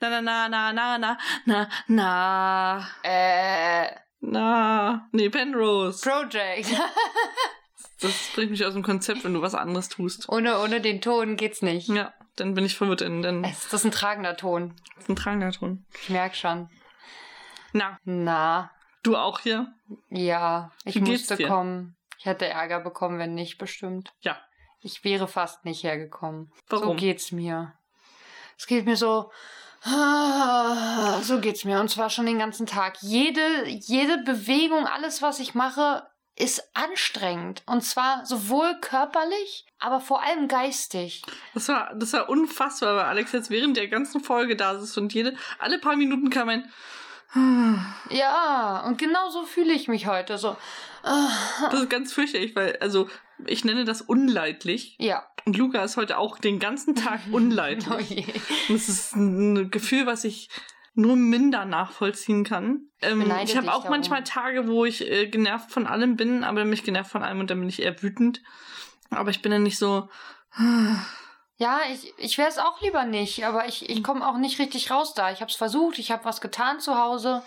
Na, na, na, na, na, na, na, na, Äh, na. Nee, Penrose. Project. Das bringt mich aus dem Konzept, wenn du was anderes tust. ohne, ohne den Ton geht's nicht. Ja, dann bin ich verwirrt, denn Es- Das ist ein tragender Ton. ist ein tragender Ton. Ich merk schon. Na, Na, du auch hier? ja, ich Wie musste dir? kommen. Ich hätte Ärger bekommen, wenn nicht, bestimmt. Ja. Ich wäre fast nicht hergekommen. So Warum? geht's mir. Es geht mir so. Ah, So geht's mir. Und zwar schon den ganzen Tag. Jede, jede Bewegung, alles, was ich mache, ist anstrengend. Und zwar sowohl körperlich, aber vor allem geistig. Das war, das war unfassbar, weil Alex jetzt während der ganzen Folge da sitzt und jede, alle paar Minuten kam ein, Ja, und genau so fühle ich mich heute. So. Das ist ganz fürchterlich, weil, also, ich nenne das unleidlich. Ja. Und Luca ist heute auch den ganzen Tag unleidlich. Oh je. Und das ist ein Gefühl, was ich nur minder nachvollziehen kann. Ähm, ich habe auch darum. manchmal Tage, wo ich äh, genervt von allem bin, aber mich genervt von allem und dann bin ich eher wütend. Aber ich bin dann nicht so. Ja, ich, ich wäre es auch lieber nicht, aber ich, ich komme auch nicht richtig raus da. Ich habe es versucht, ich habe was getan zu Hause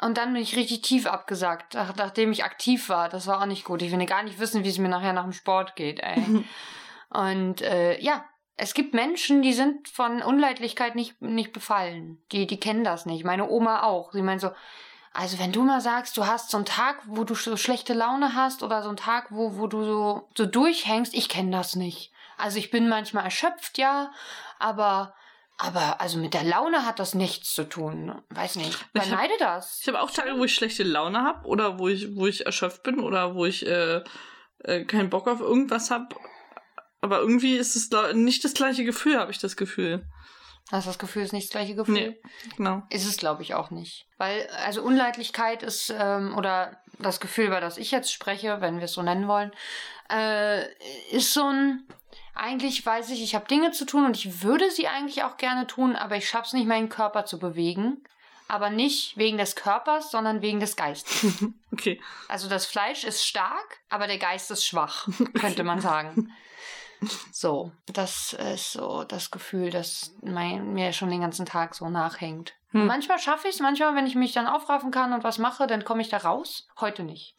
und dann bin ich richtig tief abgesagt, nach, nachdem ich aktiv war. Das war auch nicht gut. Ich will gar nicht wissen, wie es mir nachher nach dem Sport geht, ey. und äh, ja, es gibt Menschen, die sind von Unleidlichkeit nicht, nicht befallen. Die, die kennen das nicht. Meine Oma auch. Sie meint so, also wenn du mal sagst, du hast so einen Tag, wo du so schlechte Laune hast oder so einen Tag, wo, wo du so, so durchhängst, ich kenne das nicht. Also ich bin manchmal erschöpft, ja, aber, aber also mit der Laune hat das nichts zu tun. Weiß nicht. Ich hab- Beneide das. Ich habe auch Tage, wo ich schlechte Laune habe oder wo ich, wo ich erschöpft bin oder wo ich äh, äh, keinen Bock auf irgendwas habe. Aber irgendwie ist es nicht das gleiche Gefühl, habe ich das Gefühl. Hast du das Gefühl, es ist nicht das gleiche Gefühl? Nee, genau. Ist es, glaube ich, auch nicht. Weil, also Unleidlichkeit ist, ähm, oder das Gefühl, über das ich jetzt spreche, wenn wir es so nennen wollen, äh, ist so ein, eigentlich weiß ich, ich habe Dinge zu tun und ich würde sie eigentlich auch gerne tun, aber ich schaff's nicht, meinen Körper zu bewegen. Aber nicht wegen des Körpers, sondern wegen des Geistes. Okay. Also das Fleisch ist stark, aber der Geist ist schwach, könnte man sagen. So, das ist so das Gefühl, das mein, mir schon den ganzen Tag so nachhängt. Hm. Manchmal schaffe ich es, manchmal, wenn ich mich dann aufraffen kann und was mache, dann komme ich da raus. Heute nicht.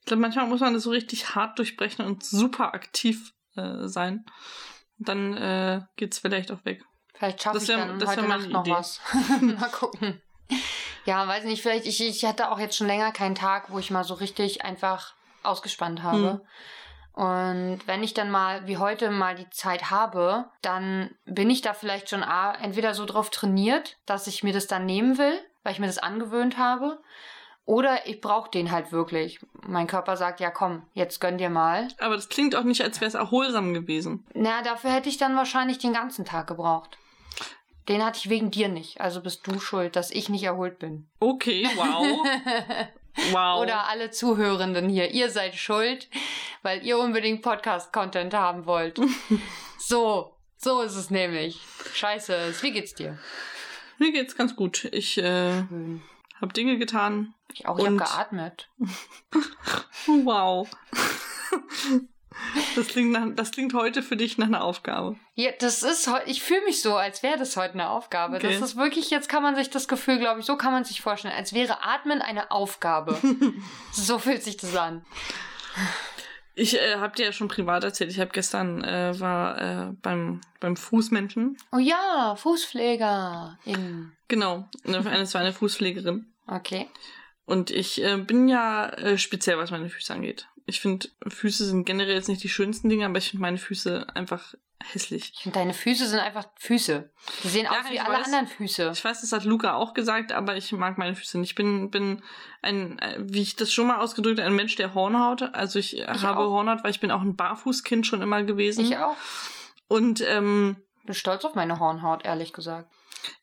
Ich glaube, manchmal muss man das so richtig hart durchbrechen und super aktiv äh, sein. Dann äh, geht's vielleicht auch weg. Vielleicht schaffe ich wär- dann das heute Nacht noch Idee. was. Mal gucken. Ja, weiß nicht, vielleicht, ich, ich hatte auch jetzt schon länger keinen Tag, wo ich mal so richtig einfach ausgespannt habe. Hm. Und wenn ich dann mal, wie heute, mal die Zeit habe, dann bin ich da vielleicht schon entweder so drauf trainiert, dass ich mir das dann nehmen will, weil ich mir das angewöhnt habe. Oder ich brauche den halt wirklich. Mein Körper sagt, ja komm, jetzt gönn dir mal. Aber das klingt auch nicht, als wäre es erholsam gewesen. Na, dafür hätte ich dann wahrscheinlich den ganzen Tag gebraucht. Den hatte ich wegen dir nicht. Also bist du schuld, dass ich nicht erholt bin. Okay, wow. wow. Oder alle Zuhörenden hier. Ihr seid schuld, weil ihr unbedingt Podcast-Content haben wollt. so, so ist es nämlich. Scheiße, wie geht's dir? Mir geht's ganz gut. Ich äh, Schön. Habe Dinge getan. Ich auch, ich hab Und- geatmet. Wow. Das klingt, nach, das klingt heute für dich nach einer Aufgabe. Ja, das ist ich fühle mich so, als wäre das heute eine Aufgabe. Okay. Das ist wirklich, jetzt kann man sich das Gefühl, glaube ich, so kann man sich vorstellen, als wäre Atmen eine Aufgabe. so fühlt sich das an. Ich äh, habe dir ja schon privat erzählt, ich habe gestern äh, war äh, beim beim Fußmenschen. Oh ja, Fußpfleger. In. Genau, eine, eine, war eine Fußpflegerin. Okay. Und ich äh, bin ja äh, speziell, was meine Füße angeht. Ich finde, Füße sind generell jetzt nicht die schönsten Dinge, aber ich finde meine Füße einfach hässlich. Ich finde, deine Füße sind einfach Füße. Die sehen Ja, aus wie ich alle weiß. anderen Füße. Ich weiß, das hat Luca auch gesagt, aber ich mag meine Füße nicht. Ich bin, bin ein, äh, wie ich das schon mal ausgedrückt habe, ein Mensch der Hornhaut. Also ich, habe auch. Hornhaut, weil ich bin auch ein Barfußkind schon immer gewesen. Ich auch. Und ähm, Bin stolz auf meine Hornhaut, ehrlich gesagt.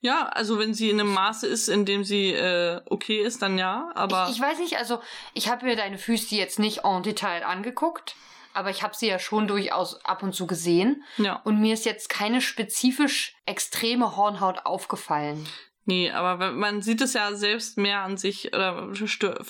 ja, also wenn sie in einem Maße ist, in dem sie äh, okay ist, dann ja. Aber Ich, ich weiß nicht, also ich habe mir deine Füße jetzt nicht en Detail angeguckt, aber ich habe sie ja schon durchaus ab und zu gesehen. ja, Und mir ist jetzt keine spezifisch extreme Hornhaut aufgefallen. nee, aber man sieht es ja selbst mehr an sich oder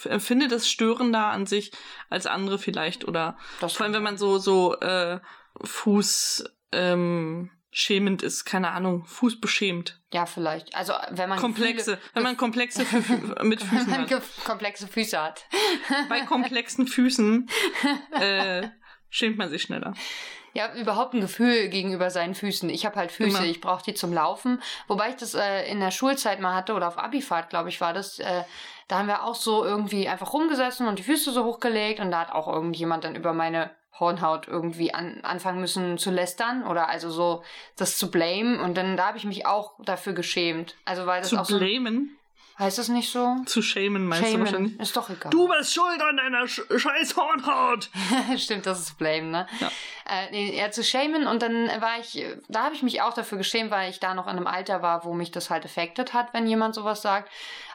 empfindet es störender an sich als andere vielleicht oder Das vor allem wenn man so so äh, Fuß ähm, schämend ist, keine Ahnung, Fuß beschämt. Ja, vielleicht. Also, wenn man komplexe, Gefühle, wenn man komplexe Fü mit Füßen wenn man hat. komplexe Füße hat. Bei komplexen Füßen äh, schämt man sich schneller. Ja, überhaupt ein Gefühl gegenüber seinen Füßen. Ich habe halt Füße, Immer. ich brauche die zum Laufen. Wobei ich das äh, in der Schulzeit mal hatte oder auf Abifahrt, glaube ich, war das. Äh, da haben wir auch so irgendwie einfach rumgesessen und die Füße so hochgelegt und da hat auch irgendjemand dann über meine Hornhaut irgendwie an, anfangen müssen zu lästern oder also so das zu blamen und dann da habe ich mich auch dafür geschämt. Also weil das zu auch so blamen? Heißt das nicht so? Zu schämen meinst shamen. du wahrscheinlich? Ist doch egal. Du bist schuld an deiner Sch scheiß Hornhaut. Stimmt, das ist Blame, ne? Ja. Äh, nee, ja, zu schämen und dann war ich, da habe ich mich auch dafür geschämt, weil ich da noch in einem Alter war, wo mich das halt affected hat, wenn jemand sowas sagt.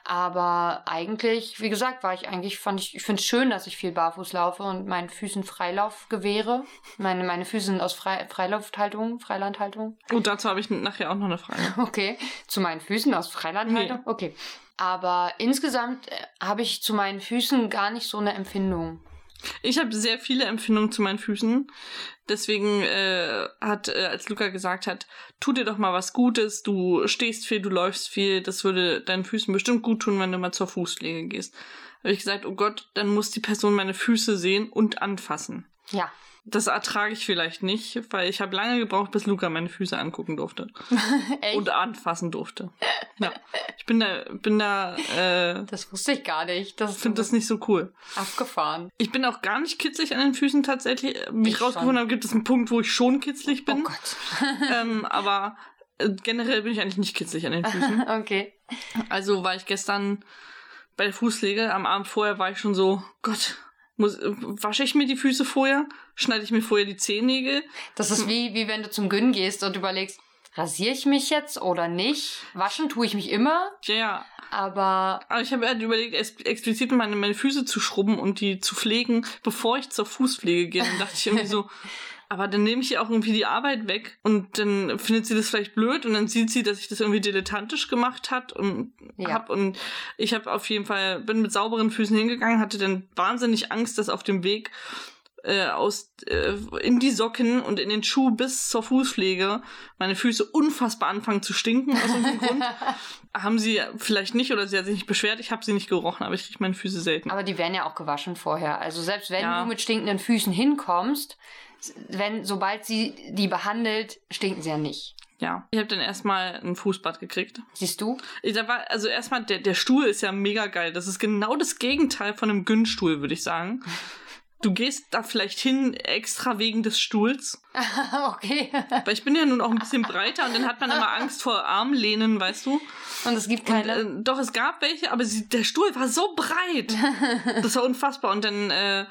Aber eigentlich, wie gesagt, war ich eigentlich, fand ich, ich finde es schön, dass ich viel barfuß laufe und meinen Füßen Freilauf gewähre. Meine, meine Füße sind aus Fre Freilufthaltung, Freilandhaltung. Und dazu habe ich nachher auch noch eine Frage. Okay. Zu meinen Füßen aus Freilandhaltung? Nee. Okay. Aber insgesamt äh, habe ich zu meinen Füßen gar nicht so eine Empfindung. Ich habe sehr viele Empfindungen zu meinen Füßen. Deswegen äh, hat, äh, als Luca gesagt hat, tu dir doch mal was Gutes, du stehst viel, du läufst viel, das würde deinen Füßen bestimmt gut tun, wenn du mal zur Fußpflege gehst. Habe ich gesagt, oh Gott, dann muss die Person meine Füße sehen und anfassen. Ja. Das ertrage ich vielleicht nicht, weil ich habe lange gebraucht, bis Luca meine Füße angucken durfte. Echt? Und anfassen durfte. Ja. Ich bin da, bin da. Äh, das wusste ich gar nicht. Ich finde das nicht so cool. Abgefahren. Ich bin auch gar nicht kitzlig an den Füßen tatsächlich. Wie ich, ich rausgefunden habe, gibt es einen Punkt, wo ich schon kitzlig bin. Oh Gott. ähm, aber äh, generell bin ich eigentlich nicht kitzlig an den Füßen. okay. Also war ich gestern bei der Fußlege. Am Abend vorher war ich schon so, Gott, muss, wasche ich mir die Füße vorher? Schneide ich mir vorher die Zehennägel? Das ist wie, wie wenn du zum Gyn gehst und überlegst, rasiere ich mich jetzt oder nicht? Waschen tue ich mich immer. Ja, ja. Aber. Aber ich habe halt überlegt, explizit meine, meine Füße zu schrubben und die zu pflegen, bevor ich zur Fußpflege gehe. Dann dachte ich irgendwie so, aber dann nehme ich ihr auch irgendwie die Arbeit weg und dann findet sie das vielleicht blöd und dann sieht sie, dass ich das irgendwie dilettantisch gemacht hat und ja. hab und ich habe auf jeden Fall bin mit sauberen Füßen hingegangen, hatte dann wahnsinnig Angst, dass auf dem Weg äh, aus äh, in die Socken und in den Schuh bis zur Fußpflege meine Füße unfassbar anfangen zu stinken aus irgendeinem Grund. Haben sie vielleicht nicht oder sie hat sich nicht beschwert, ich habe sie nicht gerochen, aber ich rieche meine Füße selten. Aber die werden ja auch gewaschen vorher. Also selbst wenn ja. du mit stinkenden Füßen hinkommst, wenn, sobald sie die behandelt, stinken sie ja nicht. Ja, ich habe dann erstmal ein Fußbad gekriegt. Siehst du? Ich, da war, also erstmal, der, der Stuhl ist ja mega geil. Das ist genau das Gegenteil von einem Günststuhl, würde ich sagen. Du gehst da vielleicht hin extra wegen des Stuhls. okay. Weil ich bin ja nun auch ein bisschen breiter und dann hat man immer Angst vor Armlehnen, weißt du? Und es gibt keine. Und, äh, doch, es gab welche, aber sie, der Stuhl war so breit. Das war unfassbar. Und dann äh,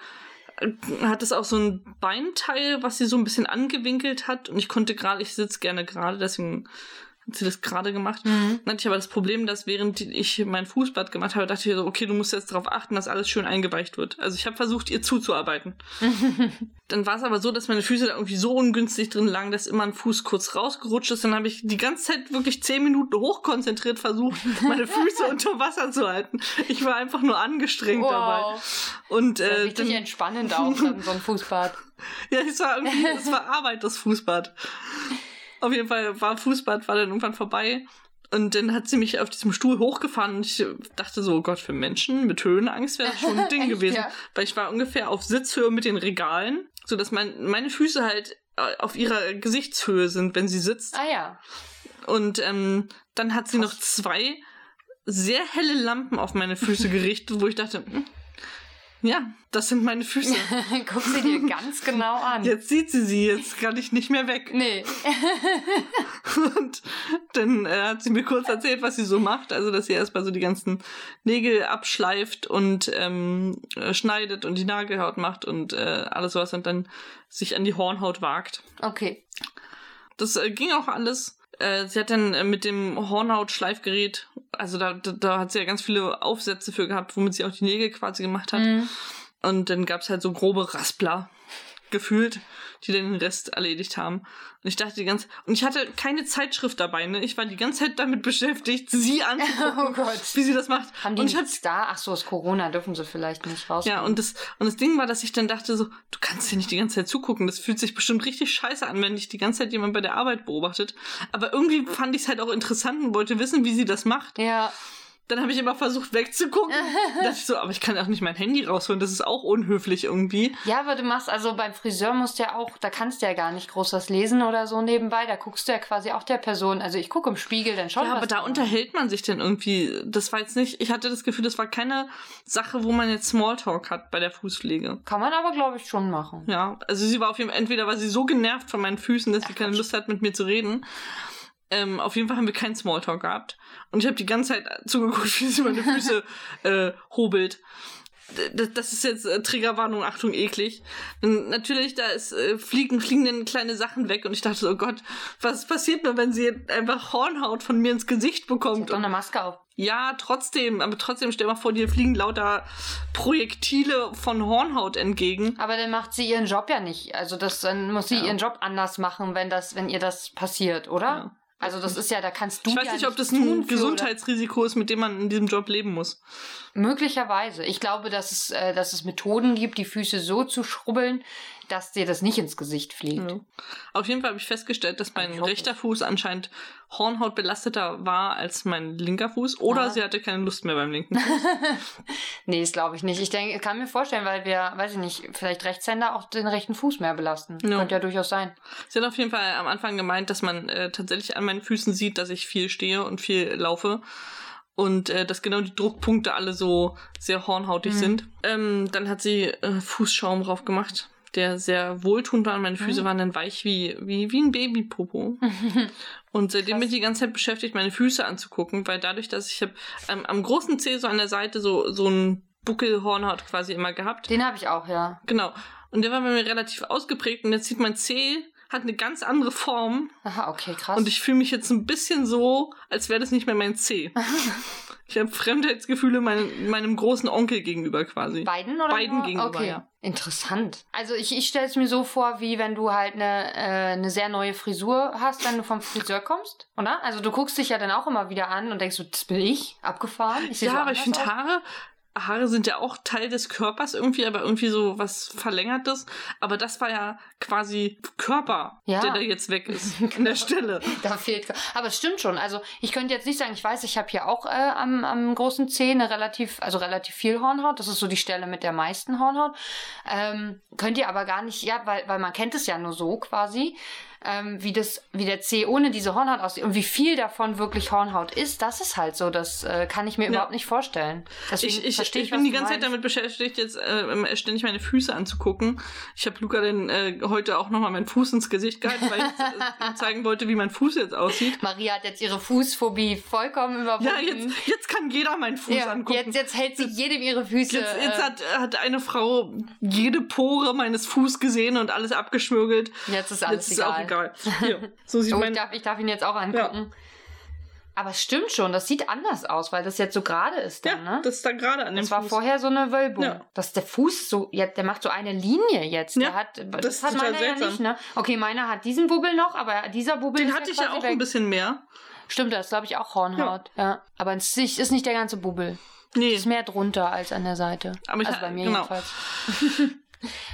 hat es auch so ein Beinteil, was sie so ein bisschen angewinkelt hat. Und ich konnte gerade, ich sitze gerne gerade, deswegen hat sie das gerade gemacht. Mhm. Dann hatte ich aber das Problem, dass während ich mein Fußbad gemacht habe, dachte ich so, okay, du musst jetzt darauf achten, dass alles schön eingeweicht wird. Also ich habe versucht, ihr zuzuarbeiten. dann war es aber so, dass meine Füße da irgendwie so ungünstig drin lagen, dass immer ein Fuß kurz rausgerutscht ist. Dann habe ich die ganze Zeit wirklich zehn Minuten hochkonzentriert versucht, meine Füße unter Wasser zu halten. Ich war einfach nur angestrengt wow. dabei. Und, äh, richtig dann, entspannend auch, dann so ein Fußbad. ja, es war irgendwie, es war Arbeit, das Fußbad. Auf jeden Fall war Fußbad, war dann irgendwann vorbei. Und dann hat sie mich auf diesem Stuhl hochgefahren und ich dachte so, oh Gott, für Menschen mit Höhenangst wäre das schon ein Ding Echt, gewesen. Ja? Weil ich war ungefähr auf Sitzhöhe mit den Regalen, sodass mein, meine Füße halt äh, auf ihrer Gesichtshöhe sind, wenn sie sitzt. Ah ja. Und ähm, dann hat sie Krass. noch zwei sehr helle Lampen auf meine Füße gerichtet, wo ich dachte, hm, ja, das sind meine Füße. Guck sie dir ganz genau an. Jetzt sieht sie sie, jetzt kann ich nicht mehr weg. Nee. und dann äh, hat sie mir kurz erzählt, was sie so macht. Also, dass sie erstmal so die ganzen Nägel abschleift und ähm, äh, schneidet und die Nagelhaut macht und äh, alles sowas und dann sich an die Hornhaut wagt. Okay. Das äh, ging auch alles äh, sie hat dann äh, mit dem Hornhaut-Schleifgerät, also da, da, da, hat sie ja ganz viele Aufsätze für gehabt, womit sie auch die Nägel quasi gemacht hat. Mhm. Und dann gab's halt so grobe Raspler. Gefühlt, die den Rest erledigt haben. Und ich dachte die ganze und ich hatte keine Zeitschrift dabei, ne? Ich war die ganze Zeit damit beschäftigt, sie anzugucken, Oh Gott. wie sie das macht. Haben die und ich hab, da? Ach so, ist Corona, dürfen sie vielleicht nicht raus. ja, und das, und das Ding war, dass ich dann dachte so, du kannst ja nicht die ganze Zeit zugucken. Das fühlt sich bestimmt richtig scheiße an, wenn dich die ganze Zeit jemand bei der Arbeit beobachtet. Aber irgendwie fand ich es halt auch interessant und wollte wissen, wie sie das macht. Ja, Dann habe ich immer versucht wegzugucken. Da dachte ich so, aber ich kann auch nicht mein Handy rausholen. Das ist auch unhöflich irgendwie. Ja, aber du machst, also beim Friseur musst du ja auch, da kannst du ja gar nicht groß was lesen oder so nebenbei. Da guckst du ja quasi auch der Person. Also ich gucke im Spiegel dann schon. Ja, was aber da unterhält man sich dann irgendwie. Das war jetzt nicht, ich hatte das Gefühl, das war keine Sache, wo man jetzt Smalltalk hat bei der Fußpflege. Kann man aber, glaube ich, schon machen. Ja, also sie war auf jeden Fall, entweder war sie so genervt von meinen Füßen, dass sie keine Lust hat, mit mir zu reden. Ähm, auf jeden Fall haben wir keinen Smalltalk gehabt. Und ich habe die ganze Zeit zugeguckt, wie sie meine Füße äh, hobelt. D- Das ist jetzt äh, Triggerwarnung, Achtung, eklig. Und natürlich, da ist, äh, fliegen, fliegen dann kleine Sachen weg und ich dachte so, oh Gott, was passiert nur, wenn sie einfach Hornhaut von mir ins Gesicht bekommt? Doch Und eine Maske auf. ja, trotzdem, aber trotzdem, stell mal vor, dir fliegen lauter Projektile von Hornhaut entgegen. Aber dann macht sie ihren Job ja nicht. Also das, dann muss sie Ja. ihren Job anders machen, wenn das, wenn ihr das passiert, oder? Ja. Also das ist ja, da kannst du Ich weiß ja nicht, ob das ein Gesundheitsrisiko ist, mit dem man in diesem Job leben muss. Möglicherweise. Ich glaube, dass es, äh, dass es Methoden gibt, die Füße so zu schrubbeln, dass dir das nicht ins Gesicht fliegt. Ja. Auf jeden Fall habe ich festgestellt, dass mein rechter Fuß anscheinend hornhautbelasteter war als mein linker Fuß. Oder Ah. sie hatte keine Lust mehr beim linken Fuß. Nee, das glaube ich nicht. Ich denke, kann mir vorstellen, weil wir, weiß ich nicht, vielleicht Rechtshänder auch den rechten Fuß mehr belasten. Ja. Könnte ja durchaus sein. sie hat auf jeden Fall am Anfang gemeint, dass man äh, tatsächlich an meinen Füßen sieht, dass ich viel stehe und viel laufe. Und äh, dass genau die Druckpunkte alle so sehr hornhautig Mhm. sind. Ähm, dann hat sie äh, Fußschaum drauf gemacht, der sehr wohltuend war. Und meine Füße Mhm. waren dann weich wie, wie, wie ein Babypopo. Und seitdem Krass. bin ich die ganze Zeit beschäftigt, meine Füße anzugucken, weil dadurch, dass ich hab, ähm, am großen Zeh so an der Seite so, so ein Buckelhornhaut quasi immer gehabt. Den habe ich auch, ja. Genau. Und der war bei mir relativ ausgeprägt und jetzt sieht mein Zeh hat eine ganz andere Form Aha, okay, krass. und ich fühle mich jetzt ein bisschen so, als wäre das nicht mehr mein Zeh. ich habe Fremdheitsgefühle meinem, meinem großen Onkel gegenüber quasi. Beiden oder? Beiden nur? gegenüber, okay. ja. Interessant. Also ich, ich stelle es mir so vor, wie wenn du halt eine, äh, eine sehr neue Frisur hast, wenn du vom Friseur kommst, oder? Also du guckst dich ja dann auch immer wieder an und denkst so, das bin ich, abgefahren. Ich Ja, so aber ich finde. Haare, Haare sind ja auch Teil des Körpers irgendwie, aber irgendwie so was Verlängertes. Aber das war ja quasi Körper, Ja. der da jetzt weg ist an der Stelle. Da fehlt. Aber es stimmt schon. Also ich könnte jetzt nicht sagen, ich weiß, ich habe hier auch äh, am, am großen Zeh eine relativ, also relativ viel Hornhaut. Das ist so die Stelle mit der meisten Hornhaut. Ähm, könnt ihr aber gar nicht, ja, weil, weil man kennt es ja nur so quasi. Ähm, wie das, wie der Zeh ohne diese Hornhaut aussieht und wie viel davon wirklich Hornhaut ist, das ist halt so. Das äh, kann ich mir Ja. überhaupt nicht vorstellen. Deswegen Ich, ich, ich was bin die ganze Zeit meinst. damit beschäftigt, jetzt äh, ständig meine Füße anzugucken. Ich habe Luca dann äh, heute auch nochmal meinen Fuß ins Gesicht gehalten, weil ich äh, ihm zeigen wollte, wie mein Fuß jetzt aussieht. Maria hat jetzt ihre Fußphobie vollkommen überwunden. Ja, jetzt, jetzt kann jeder meinen Fuß Ja, angucken. jetzt, jetzt hält sie jedem ihre Füße. Jetzt, jetzt äh, hat, hat eine Frau jede Pore meines Fuß gesehen und alles abgeschmürgelt. jetzt ist alles jetzt ist auch egal. Egal. Hier, so sieht Oh, ich, mein, darf, ich darf ihn jetzt auch angucken. Aber es stimmt schon, das sieht anders aus, weil das jetzt so gerade ist ja, dann, ne? das ist da gerade an dem Das war Fuß. vorher so eine Wölbung. Ja. Dass der Fuß so, ja, der macht so eine Linie jetzt. Ja, der hat, das, das hat meiner ja seltsam. nicht, ne? Okay, meiner hat diesen Bubbel noch, aber dieser Bubbel Den hatte ja ich ja auch weg. ein bisschen mehr. Stimmt, das ist, glaube ich, auch Hornhaut. Ja. Aber es ist nicht- ist nicht der ganze Bubbel. Nee, Es ist mehr drunter als an der Seite. Aber ich also bei mir genau. jedenfalls.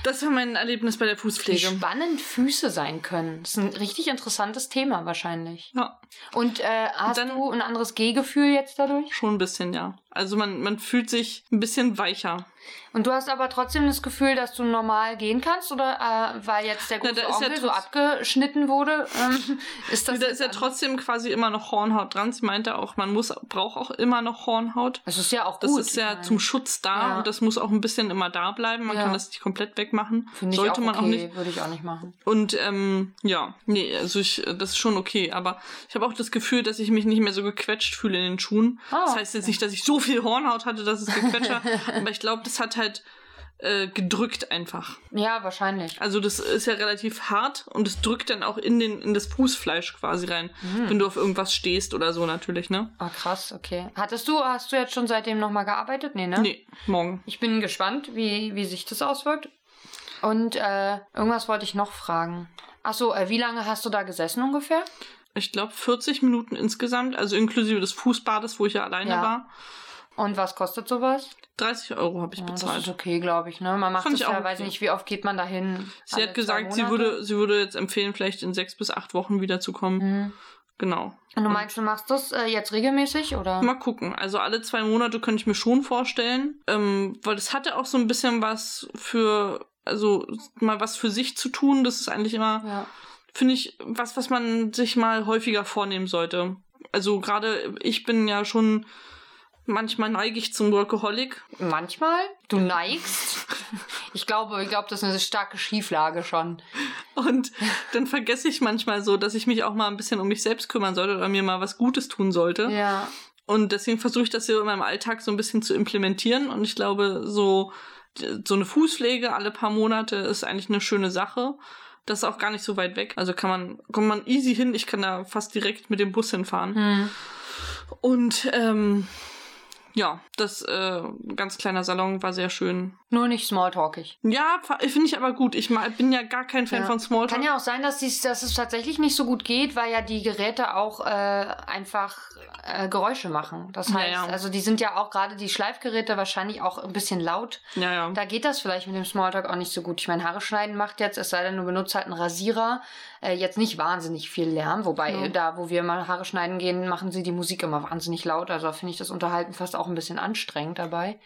das war mein Erlebnis bei der Wie Fußpflege. spannend Füße sein können. Das ist ein richtig interessantes Thema wahrscheinlich. Ja, Und äh, hast dann- du ein anderes Gehgefühl jetzt dadurch? schon ein bisschen, ja. Also man, man fühlt sich ein bisschen weicher. Und du hast aber trotzdem das Gefühl, dass du normal gehen kannst? Oder äh, weil jetzt der Na, große da ist ja Onkel so abgeschnitten wurde, ähm, ist das da jetzt ist ja anders? trotzdem quasi immer noch Hornhaut dran. Sie meinte auch, man muss, braucht auch immer noch Hornhaut. Das ist ja auch Das gut. ist ja ich zum Schutz da Ja. und das muss auch ein bisschen immer da bleiben. Man Ja. kann das nicht komplett wegmachen. Finde ich Sollte auch man okay, auch nicht. würde ich auch nicht machen. Und ähm, ja, nee, also ich, das ist schon okay. Aber ich habe auch das Gefühl, dass ich mich nicht mehr so gequetscht fühle in den Schuhen. Ah, das heißt jetzt okay. nicht, dass ich so viel Hornhaut hatte, dass es gequetscht hat. aber ich glaube, das hat halt äh, gedrückt einfach. Ja, wahrscheinlich. Also das ist ja relativ hart und es drückt dann auch in, den, in das Fußfleisch quasi rein, Mhm. wenn du auf irgendwas stehst oder so natürlich, ne? Ah, krass, okay. Hattest du, hast du jetzt schon seitdem nochmal gearbeitet? Nee, ne? Nee, morgen. Ich bin gespannt, wie, wie sich das auswirkt. Und äh, irgendwas wollte ich noch fragen. Achso, äh, wie lange hast du da gesessen ungefähr? Ich glaube 40 Minuten insgesamt, also inklusive des Fußbades, wo ich ja alleine Ja. war. Und was kostet sowas? 30 Euro habe ich Ja, das bezahlt. ist okay, glaube ich. Ne? Man macht Fand das ja, weiß okay. nicht, wie oft geht man da hin? Sie hat gesagt, sie würde, sie würde jetzt empfehlen, vielleicht in sechs bis acht Wochen wiederzukommen. Mhm. Genau. Und du meinst, du machst das äh, jetzt regelmäßig, oder? Mal gucken. Also alle zwei Monate könnte ich mir schon vorstellen, ähm, weil das hatte auch so ein bisschen was für, also mal was für sich zu tun. Das ist eigentlich immer, Ja. finde ich, was, was man sich mal häufiger vornehmen sollte. Also gerade ich bin ja schon, manchmal neige ich zum Workaholic. Manchmal? Du neigst? Ich glaube, ich glaube, das ist eine starke Schieflage schon. Und dann vergesse ich manchmal so, dass ich mich auch mal ein bisschen um mich selbst kümmern sollte oder mir mal was Gutes tun sollte. Ja. Und deswegen versuche ich das hier in meinem Alltag so ein bisschen zu implementieren. Und ich glaube, so, so eine Fußpflege alle paar Monate ist eigentlich eine schöne Sache. Das ist auch gar nicht so weit weg. Also kann man, kommt man easy hin. Ich kann da fast direkt mit dem Bus hinfahren. Hm. Und ähm, ja, das äh, ganz kleiner Salon war sehr schön. Nur nicht smalltalkig. Ja, finde ich aber gut. Ich bin ja gar kein Fan Ja. von Smalltalk. Kann ja auch sein, dass, dies, dass es tatsächlich nicht so gut geht, weil ja die Geräte auch äh, einfach äh, Geräusche machen. Das Ja, heißt, ja. also die sind ja auch gerade die Schleifgeräte wahrscheinlich auch ein bisschen laut. ja, ja. Da geht das vielleicht mit dem Smalltalk auch nicht so gut. Ich meine, Haare schneiden macht jetzt, es sei denn, du benutzt halt einen Rasierer, äh, jetzt nicht wahnsinnig viel Lärm. Wobei, Ja. da, wo wir mal Haare schneiden gehen, machen sie die Musik immer wahnsinnig laut. Also finde ich das Unterhalten fast auch ein bisschen anstrengend dabei.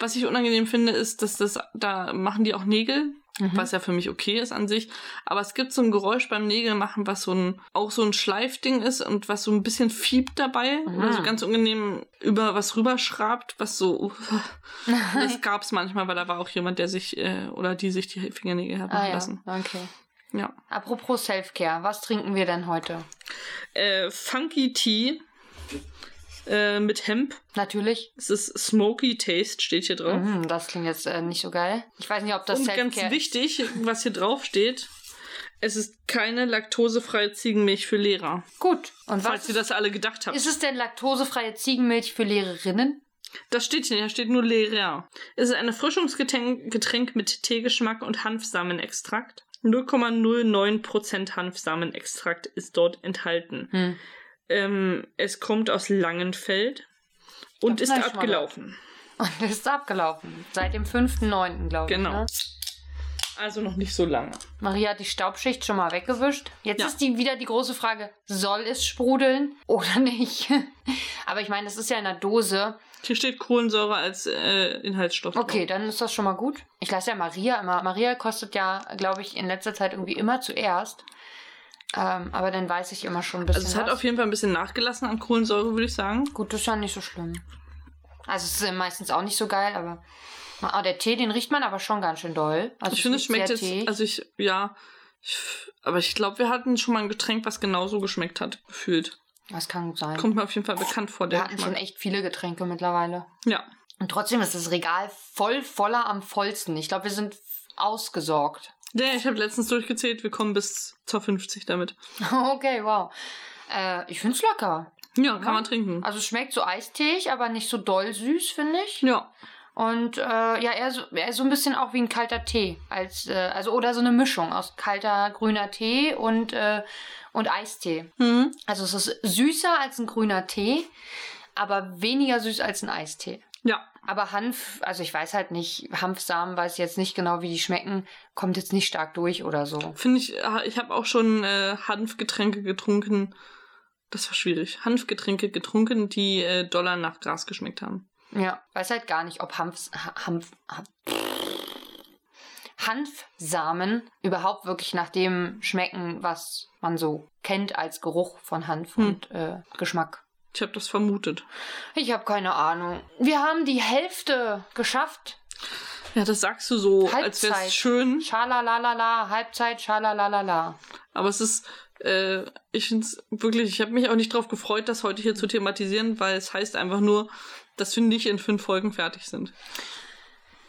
Was ich unangenehm finde, ist, dass das, da machen die auch Nägel, Mhm. was ja für mich okay ist an sich. Aber es gibt so ein Geräusch beim Nägelmachen, was so ein, auch so ein Schleifding ist und was so ein bisschen fiebt dabei. Mhm. Oder so ganz unangenehm über was rüberschrabt, was so, das gab's manchmal, weil da war auch jemand, der sich, äh, oder die sich die Fingernägel hat machen ah ja, lassen. okay. Ja. Apropos Selfcare, was trinken wir denn heute? Äh, Funky Tea, äh, mit Hemp. Natürlich. Es ist Smoky Taste, steht hier drauf. Mhm, das klingt jetzt äh, nicht so geil. Ich weiß nicht, ob das Und ganz Selfcare wichtig, was hier drauf steht, es ist keine laktosefreie Ziegenmilch für Lehrer. Gut. Und Falls was ihr das alle gedacht habt. ist es denn laktosefreie Ziegenmilch für Lehrerinnen? Das steht hier, hier steht nur Lehrer. Es ist ein Erfrischungsgetränk Getränk mit Teegeschmack und Hanfsamenextrakt. 0,09% Hanfsamenextrakt ist dort enthalten. Hm. Ähm, es kommt aus Langenfeld und Das ist abgelaufen. Und ist abgelaufen. Seit dem 5.9., glaube Genau. ich. Ne? Also noch nicht so lange. Maria hat die Staubschicht schon mal weggewischt. Jetzt Ja. ist die wieder die große Frage, soll es sprudeln oder nicht? Aber ich meine, es ist ja in einer Dose. Hier steht Kohlensäure als äh, Inhaltsstoff. drauf. Okay, dann ist das schon mal gut. Ich lasse ja Maria immer. Maria kostet ja, glaube ich, in letzter Zeit irgendwie immer zuerst. Ähm, aber dann weiß ich immer schon ein bisschen. Also es hat was. auf jeden Fall ein bisschen nachgelassen an Kohlensäure, würde ich sagen. Gut, das ist ja nicht so schlimm. Also es ist meistens auch nicht so geil, aber. Ah, der Tee, den riecht man aber schon ganz schön doll. Also ich finde, es schmeckt jetzt, teeig. also ich, ja, ich, aber ich glaube, wir hatten schon mal ein Getränk, was genauso geschmeckt hat, gefühlt. Das kann gut sein. Kommt mir auf jeden Fall bekannt vor, Wir der hatten schon echt viele Getränke mittlerweile. Ja. Und trotzdem ist das Regal voll voller am vollsten. Ich glaube, wir sind ausgesorgt. Ja, ich habe letztens durchgezählt, wir kommen bis zur 50 damit. okay, wow. Äh, ich find's lecker. Ja, kann man trinken. Also es schmeckt so eisteig, aber nicht so doll süß, finde ich. Ja. Und äh, ja, eher so, eher so ein bisschen auch wie ein kalter Tee. Als, äh, also, oder so eine Mischung aus kalter grüner Tee und, äh, und Eistee. Mhm. Also es ist süßer als ein grüner Tee, aber weniger süß als ein Eistee. Ja. Aber Hanf, also ich weiß halt nicht, Hanfsamen weiß ich jetzt nicht genau, wie die schmecken, kommt jetzt nicht stark durch oder so. Finde ich, äh, ich habe auch schon äh, Hanfgetränke getrunken. Das war schwierig. Hanfgetränke getrunken, die äh, doller nach Gras geschmeckt haben. Ja, weiß halt gar nicht, ob Hanf, Hanf, Hanf, Hanfsamen überhaupt wirklich nach dem schmecken, was man so kennt als Geruch von Hanf Hm. und äh, Geschmack. Ich habe das vermutet. Ich habe keine Ahnung. Wir haben die Hälfte geschafft. Ja, das sagst du so, als wäre Halbzeit. es schön. Schalalalala, Halbzeit, schalalalala. Aber es ist, äh, ich finde es wirklich, ich habe mich auch nicht drauf gefreut, das heute hier zu thematisieren, weil es heißt einfach nur, dass wir nicht in fünf Folgen fertig sind.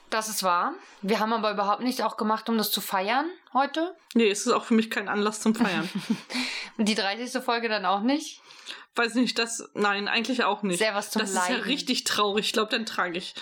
Das ist wahr. Wir haben aber überhaupt nichts auch gemacht, um das zu feiern heute. Nee, es ist auch für mich kein Anlass zum Feiern. Und die 30. Folge dann auch nicht. Weiß nicht, das, nein, eigentlich auch nicht. Sehr was zum Das ist ja Leiden. richtig traurig. Ich glaube, dann trage ich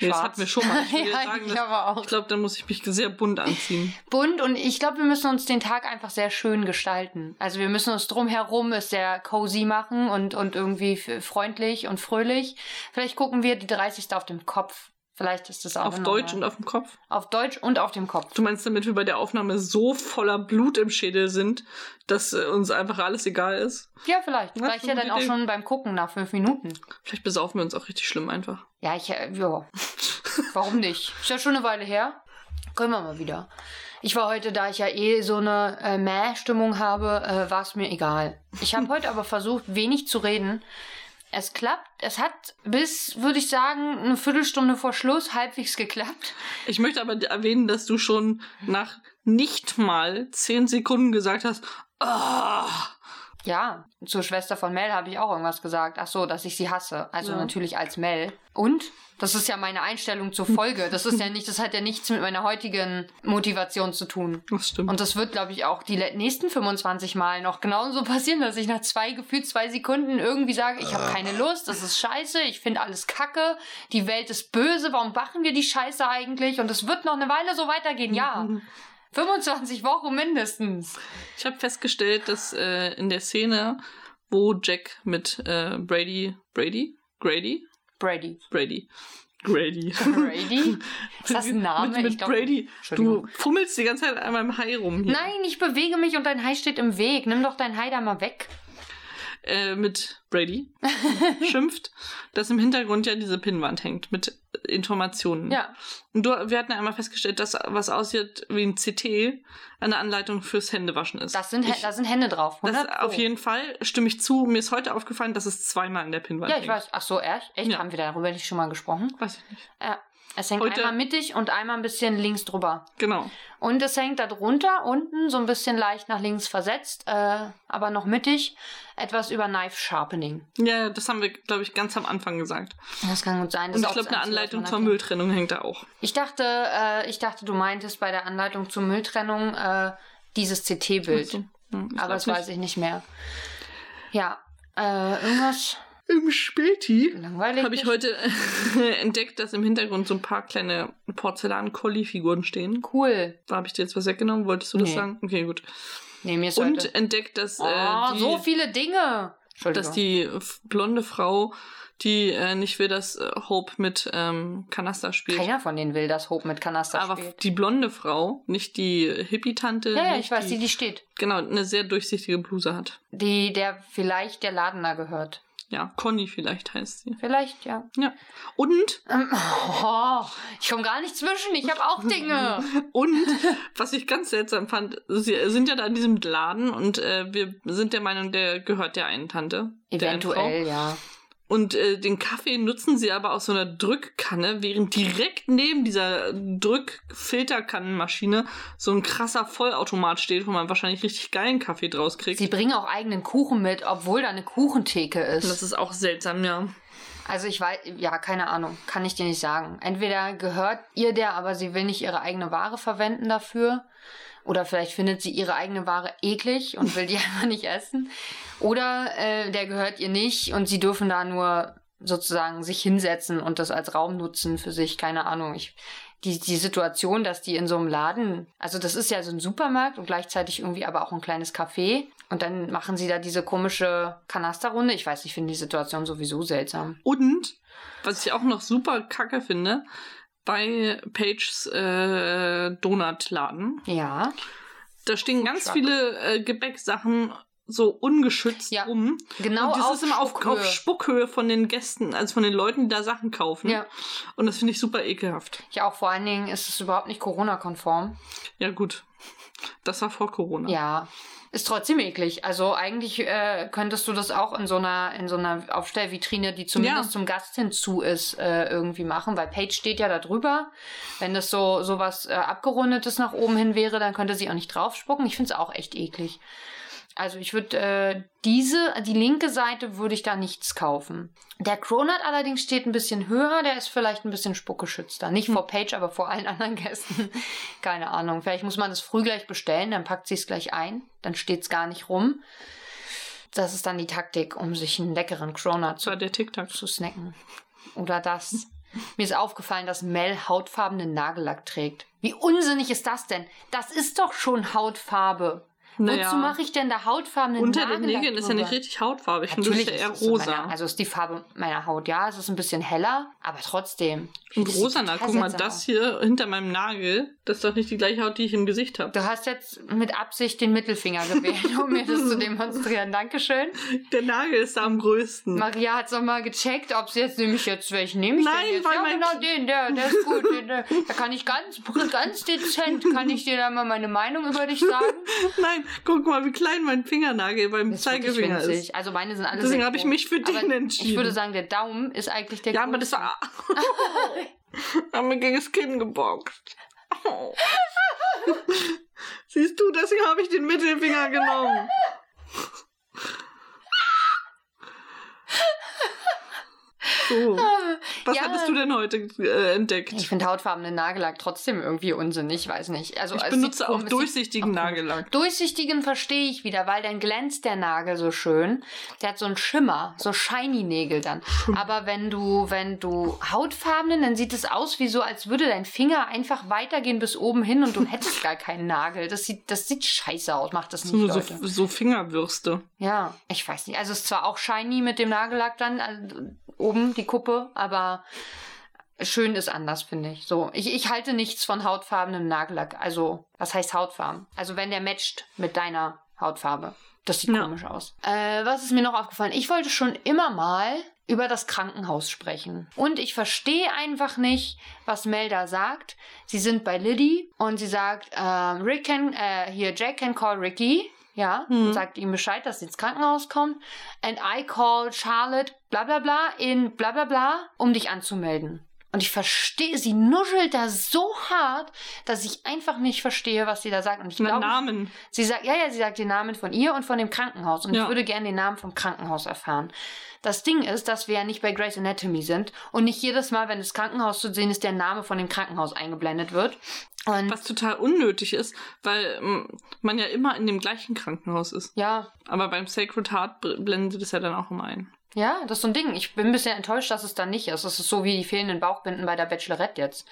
Nee, das hatten wir schon mal. Ich ja, sagen, ich aber auch. Ich glaube, dann muss ich mich sehr bunt anziehen. Bunt und ich glaube, wir müssen uns den Tag einfach sehr schön gestalten. Also wir müssen uns drumherum es sehr cozy machen und, und irgendwie freundlich und fröhlich. Vielleicht gucken wir die 30. auf dem Kopf. Vielleicht ist das auch auf Deutsch und auf dem Kopf. auf Deutsch und auf dem Kopf. Du meinst, damit wir bei der Aufnahme so voller Blut im Schädel sind, dass äh, uns einfach alles egal ist? Ja, vielleicht. Ja, Vielleicht ja dann auch schon beim Gucken nach fünf Minuten. Vielleicht besaufen wir uns auch richtig schlimm einfach. Ja, ich, äh, ja. Warum nicht? Ist ja schon eine Weile her. Können wir mal wieder. Ich war heute, da ich ja eh so eine äh, Mäh-Stimmung habe, äh, war es mir egal. Ich habe heute aber versucht, wenig zu reden. Es klappt. Es hat bis, würde ich sagen, eine Viertelstunde vor Schluss halbwegs geklappt. Ich möchte aber erwähnen, dass du schon nach nicht mal zehn Sekunden gesagt hast, ah, Ja, zur Schwester von Mel habe ich auch irgendwas gesagt. Ach so, dass ich sie hasse. Also Ja. natürlich als Mel. Und? Das ist ja meine Einstellung zur Folge. Das ist ja nicht, das hat ja nichts mit meiner heutigen Motivation zu tun. das stimmt. Und das wird, glaube ich, auch die nächsten 25 Mal noch genauso passieren, dass ich nach zwei, gefühlt zwei Sekunden irgendwie sage, ich habe keine Lust, das ist scheiße, ich finde alles kacke, die Welt ist böse, warum machen wir die Scheiße eigentlich? Und es wird noch eine Weile so weitergehen, ja. 25 Wochen mindestens. Ich habe festgestellt, dass äh, in der Szene, wo Jack mit äh, Brady, Brady, Grady, Brady. Brady, Grady, Brady? Ist das ein Name? Mit, mit glaub- Brady. Du fummelst die ganze Zeit an meinem Hai rum hier. Nein, ich bewege mich und dein Hai steht im Weg. Nimm doch dein Hai da mal weg. Äh, mit Brady schimpft, dass im Hintergrund ja diese Pinnwand hängt mit Informationen. Ja. Und du, wir hatten ja einmal festgestellt, dass was aussieht wie ein CT eine Anleitung fürs Händewaschen ist. Das sind, ich, da sind Hände drauf. das 100 Pro. auf jeden Fall stimme ich zu. Mir ist heute aufgefallen, dass es zweimal in der Pinnwand Ja, hängt. ich weiß. Ach so, echt? Echt? Ja. Haben wir darüber nicht schon mal gesprochen? Weiß ich nicht. Ja. Es hängt Heute- einmal mittig und einmal ein bisschen links drüber. Genau. Und es hängt da drunter, unten, so ein bisschen leicht nach links versetzt, äh, aber noch mittig, etwas über Knife Sharpening. Ja, das haben wir, glaube ich, ganz am Anfang gesagt. Das kann gut sein. Und ich glaube, eine Anleitung zur. Mülltrennung hängt da auch. Ich dachte, äh, ich dachte, du meintest bei der Anleitung zur Mülltrennung äh, dieses CT-Bild. So. Ich aber das weiß ich nicht mehr. Ja, äh, irgendwas Im Späti habe ich heute entdeckt, dass im Hintergrund so ein paar kleine Porzellan-Colli-Figuren stehen. Cool. Habe ich dir jetzt was weggenommen? Wolltest du das Nee. sagen? Okay, gut. Nee, mir ist Und heute... entdeckt, dass, Oh, äh, die, so viele Dinge. Dass die blonde Frau, die äh, nicht will, dass äh, Hope mit ähm, Kanaster spielt. Keiner von denen will, dass Hope mit Kanaster aber spielt. die blonde Frau, nicht die Hippie-Tante, Ja, ja, ich weiß, die, die steht. genau, eine sehr durchsichtige Bluse hat. Die, der vielleicht der Ladener gehört. Ja, Conny vielleicht heißt sie. Vielleicht, ja. Ja. Und, Ähm, oh, ich komme gar nicht zwischen, ich habe auch Dinge. und, was ich ganz seltsam fand, sie sind ja da in diesem Laden und äh, wir sind der Meinung, der gehört der einen Tante. Eventuell, ja. Und äh, den Kaffee nutzen sie aber aus so einer Drückkanne, während direkt neben dieser Drückfilterkannenmaschine so ein krasser Vollautomat steht, wo man wahrscheinlich richtig geilen Kaffee draus kriegt. Sie bringen auch eigenen Kuchen mit, obwohl da eine Kuchentheke Und das ist. ist auch seltsam, ja. Also ich weiß, ja, keine Ahnung, kann ich dir nicht sagen. Entweder gehört ihr der, aber sie will nicht ihre eigene Ware verwenden dafür. Oder vielleicht findet sie ihre eigene Ware eklig und will die einfach nicht essen. Oder äh, der gehört ihr nicht und sie dürfen da nur sozusagen sich hinsetzen und das als Raum nutzen für sich. Keine Ahnung. Ich, die, die Situation, dass die in so einem Laden, also das ist ja so ein Supermarkt und gleichzeitig irgendwie aber auch ein kleines Café. Und dann machen sie da diese komische Kanasterrunde. Ich weiß, ich finde die Situation sowieso seltsam. Und, was ich auch noch super kacke finde, bei Pages äh, Donutladen, Ja. da stehen ganz Truck. viele äh, Gebäcksachen so ungeschützt Ja, rum. Genau und das auf ist immer auf, Spuckhöhe. auf Spuckhöhe von den Gästen, also von den Leuten, die da Sachen kaufen. Ja. Und das finde ich super ekelhaft. Ja, auch vor allen Dingen ist es überhaupt nicht Corona-konform. Ja, gut. Das war vor Corona. Ja. Ist trotzdem eklig. Also eigentlich äh, könntest du das auch in so einer in so einer Aufstellvitrine, die zumindest Ja. zum Gast hinzu ist, äh, irgendwie machen, weil Paige steht ja da drüber. Wenn das so sowas äh, abgerundetes nach oben hin wäre, dann könnte sie auch nicht draufspucken. Ich finde es auch echt eklig. Also ich würde äh, diese, die linke Seite würde ich da nichts kaufen. Der Cronut allerdings steht ein bisschen höher, der ist vielleicht ein bisschen spuckgeschützter. Nicht vor Paige, aber vor allen anderen Gästen. Keine Ahnung. Vielleicht muss man das früh gleich bestellen, dann packt sie es gleich ein, dann steht es gar nicht rum. Das ist dann die Taktik, um sich einen leckeren Cronut zu, zu snacken. Oder das. Mir ist aufgefallen, dass Mel hautfarbenen Nagellack trägt. Wie unsinnig ist das denn? Das ist doch schon Hautfarbe. Naja. Wozu mache ich denn da hautfarbenen Unter den Nagellack Nägeln ist ja nicht richtig hautfarbig. Ich finde, das Natürlich ist ja eher es rosa. Meine, also ist die Farbe meiner Haut, ja, es ist ein bisschen heller, aber trotzdem. Und rosa, na guck mal, das hier hinter meinem Nagel, das ist doch nicht die gleiche Haut, die ich im Gesicht habe. Du hast jetzt mit Absicht den Mittelfinger gewählt, um mir das zu demonstrieren. Dankeschön. Der Nagel ist da am größten. Maria hat noch mal gecheckt, ob sie jetzt nämlich jetzt welchen nehme ich Nein, denn jetzt? weil ja, mein- genau den, der, der ist gut. Den, der, da kann ich ganz, ganz dezent, kann ich dir da mal meine Meinung über dich sagen. Nein, guck mal, wie klein mein Fingernagel beim Das ist Zeigefinger ist. winzig. Also meine sind alle Deswegen habe ich mich für den entschieden. Ich würde sagen, der Daumen ist eigentlich der ja, aber das war. haben mir gegen das Kinn geboxt. Oh. Siehst du, deswegen habe ich den Mittelfinger genommen. So. Was Ja. hattest du denn heute äh, entdeckt? Ich finde hautfarbenen Nagellack trotzdem irgendwie unsinnig, weiß nicht. Also Ich benutze auch durchsichtigen Nagellack. Durchsichtigen verstehe ich wieder, weil dann glänzt der Nagel so schön. Der hat so einen Schimmer, so shiny Nägel dann. Aber wenn du, wenn du hautfarbenen, dann sieht es aus wie so, als würde dein Finger einfach weitergehen bis oben hin und du hättest gar keinen Nagel. Das sieht, das sieht scheiße aus, macht das nicht, So, so, so Fingerwürste. Ja, ich weiß nicht. Also es ist zwar auch shiny mit dem Nagellack dann, also oben die Kuppe, aber schön ist anders, finde ich. So, ich, ich halte nichts von hautfarbenem Nagellack. Also, was heißt Hautfarben? Also, wenn der matcht mit deiner Hautfarbe. Das sieht Ja. komisch aus. Äh, was ist mir noch aufgefallen? Ich wollte schon immer mal über das Krankenhaus sprechen. Und ich verstehe einfach nicht, was Melda sagt. Sie sind bei Liddy und sie sagt, ähm, Rick can, äh, hier, Jack can call Ricky. Ja, Mhm. und sagt ihm Bescheid, dass sie ins Krankenhaus kommt. And I call Charlotte, bla bla bla, in bla bla bla, um dich anzumelden. Und ich verstehe, sie nuschelt da so hart, dass ich einfach nicht verstehe, was sie da sagt. Und ich glaube, Namen. Sie sagt, ja, ja, sie sagt den Namen von ihr und von dem Krankenhaus. Und Ja. ich würde gerne den Namen vom Krankenhaus erfahren. Das Ding ist, dass wir ja nicht bei Grey's Anatomy sind und nicht jedes Mal, wenn das Krankenhaus zu sehen ist, der Name von dem Krankenhaus eingeblendet wird. Und Was total unnötig ist, weil ähm, man ja immer in dem gleichen Krankenhaus ist. ja, Aber beim Sacred Heart blendet es ja dann auch immer ein. Ja, das ist so ein Ding. Ich bin ein bisschen enttäuscht, dass es da nicht ist. Es ist so wie die fehlenden Bauchbinden bei der Bachelorette jetzt.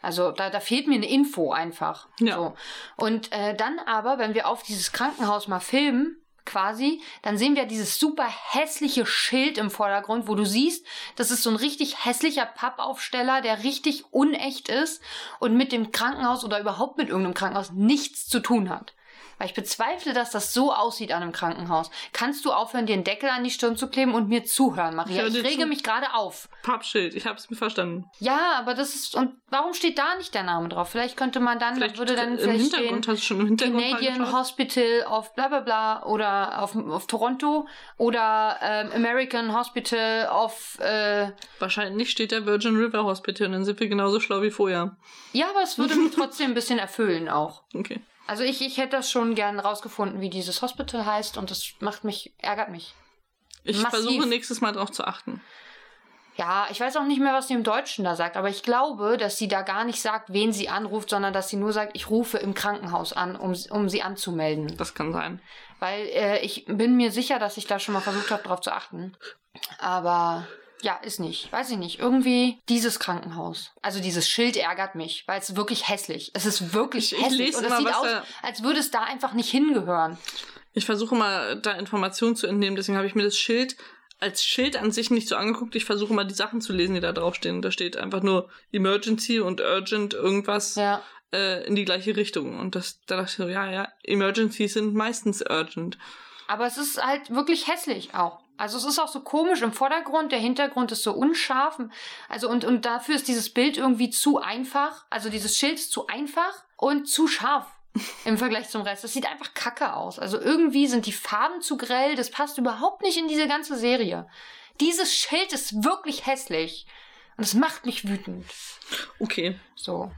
Also da, da fehlt mir eine Info einfach. Ja. So. Und äh, dann aber, wenn wir auf dieses Krankenhaus mal filmen, quasi, dann sehen wir dieses super hässliche Schild im Vordergrund, wo du siehst, das ist so ein richtig hässlicher Pappaufsteller, der richtig unecht ist und mit dem Krankenhaus oder überhaupt mit irgendeinem Krankenhaus nichts zu tun hat. Weil ich bezweifle, dass das so aussieht an einem Krankenhaus. Kannst du aufhören, dir einen Deckel an die Stirn zu kleben und mir zuhören, Maria? Ich Ich rege mich gerade auf. Pappschild, ich habe es mir verstanden. Ja, aber das ist. Und warum steht da nicht der Name drauf? Vielleicht könnte man dann, Vielleicht würde dann im vielleicht Hintergrund stehen hast du schon im Hintergrund Canadian? Hospital of bla bla bla oder auf, auf Toronto oder ähm, American Hospital of. Äh, Wahrscheinlich steht der Virgin River Hospital und dann sind wir genauso schlau wie vorher. ja, aber es würde mich trotzdem ein bisschen erfüllen auch. Okay. Also ich, ich hätte das schon gern rausgefunden, wie dieses Hospital heißt und das macht mich, ärgert mich. Ich Massiv. versuche nächstes Mal drauf zu achten. Ja, ich weiß auch nicht mehr, was sie im Deutschen da sagt, aber ich glaube, dass sie da gar nicht sagt, wen sie anruft, sondern dass sie nur sagt, ich rufe im Krankenhaus an, um, um sie anzumelden. Das kann sein. Weil äh, ich bin mir sicher, dass ich da schon mal versucht habe, drauf zu achten. Aber ja, ist nicht. Weiß ich nicht. Irgendwie dieses Krankenhaus. Also dieses Schild ärgert mich, weil es wirklich hässlich. Es ist wirklich Ich- ich hässlich. lese Und es sieht aus, als würde es da einfach nicht hingehören. Ich versuche mal, da Informationen zu entnehmen, deswegen habe ich mir das Schild als Schild an sich nicht so angeguckt. Ich versuche mal die Sachen zu lesen, die da draufstehen. Da steht einfach nur Emergency und Urgent irgendwas Ja. äh, in die gleiche Richtung. Und das, da dachte ich so, ja, ja, Emergencies sind meistens urgent. Aber es ist halt wirklich hässlich auch. Also es ist auch so komisch im Vordergrund, der Hintergrund ist so unscharf. Also und, und dafür ist dieses Bild irgendwie zu einfach. Also dieses Schild ist zu einfach und zu scharf im Vergleich zum Rest. Das sieht einfach kacke aus. Also irgendwie sind die Farben zu grell. Das passt überhaupt nicht in diese ganze Serie. Dieses Schild ist wirklich hässlich. Und es macht mich wütend. Okay. So.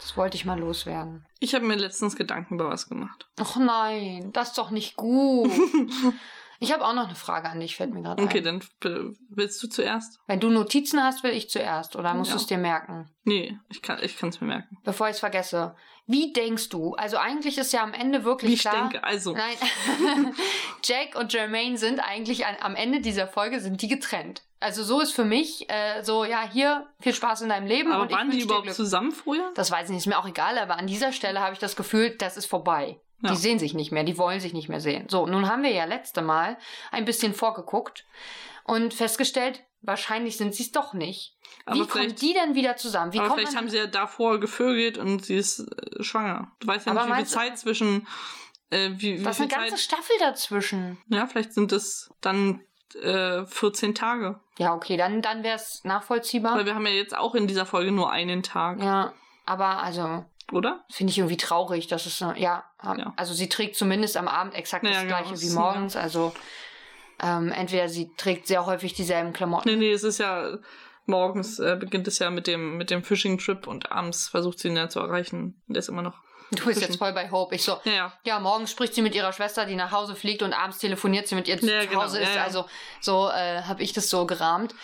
Das wollte ich mal loswerden. Ich habe mir letztens Gedanken über was gemacht. Ach nein, das ist doch nicht gut. ich habe auch noch eine Frage an dich, fällt mir gerade Okay, ein. dann äh, willst du zuerst? Wenn du Notizen hast, will ich zuerst. Oder musst Ja. du es dir merken? Nee, ich kann es mir merken. Bevor ich es vergesse. Wie denkst du? Also eigentlich ist ja am Ende wirklich Wie ich klar. denke, also. Nein, Jack und Jermaine sind eigentlich an, am Ende dieser Folge sind die getrennt. Also so ist für mich äh, so, ja, hier viel Spaß in deinem Leben. Aber ich waren die überhaupt zusammen früher? Das weiß ich nicht, ist mir auch egal, aber an dieser Stelle habe ich das Gefühl, das ist vorbei. Ja. Die sehen sich nicht mehr, die wollen sich nicht mehr sehen. So, nun haben wir ja letzte Mal ein bisschen vorgeguckt und festgestellt, wahrscheinlich sind sie es doch nicht. Aber Wie kommen die denn wieder zusammen? Wie aber vielleicht haben sie ja davor gevögelt und sie ist äh, schwanger. Du weißt ja Aber nicht, wie viel Zeit zwischen. Äh, wie, wie Das ist eine ganze Zeit. Staffel dazwischen. Ja, vielleicht sind es dann äh, 14 Tage. Ja, okay, dann, dann wäre es nachvollziehbar. Weil wir haben ja jetzt auch in dieser Folge nur einen Tag, Ja, aber also oder? finde ich irgendwie traurig, dass es so- ja, ähm, Ja. also sie trägt zumindest am Abend exakt Ja, das genau, gleiche das wie morgens. Also ähm, entweder sie trägt sehr häufig dieselben Klamotten. Nee, nee, es ist ja. Morgens äh, beginnt es ja mit dem, mit dem Fishing-Trip und abends versucht sie ihn ja zu erreichen. Und der ist immer noch. Du bist jetzt voll bei Hope. Ich so, Ja, ja. morgens spricht sie mit ihrer Schwester, die nach Hause fliegt und abends telefoniert sie mit ihr, die Ja, zu genau, Hause ist. ja. Also so äh, habe ich das so gerahmt.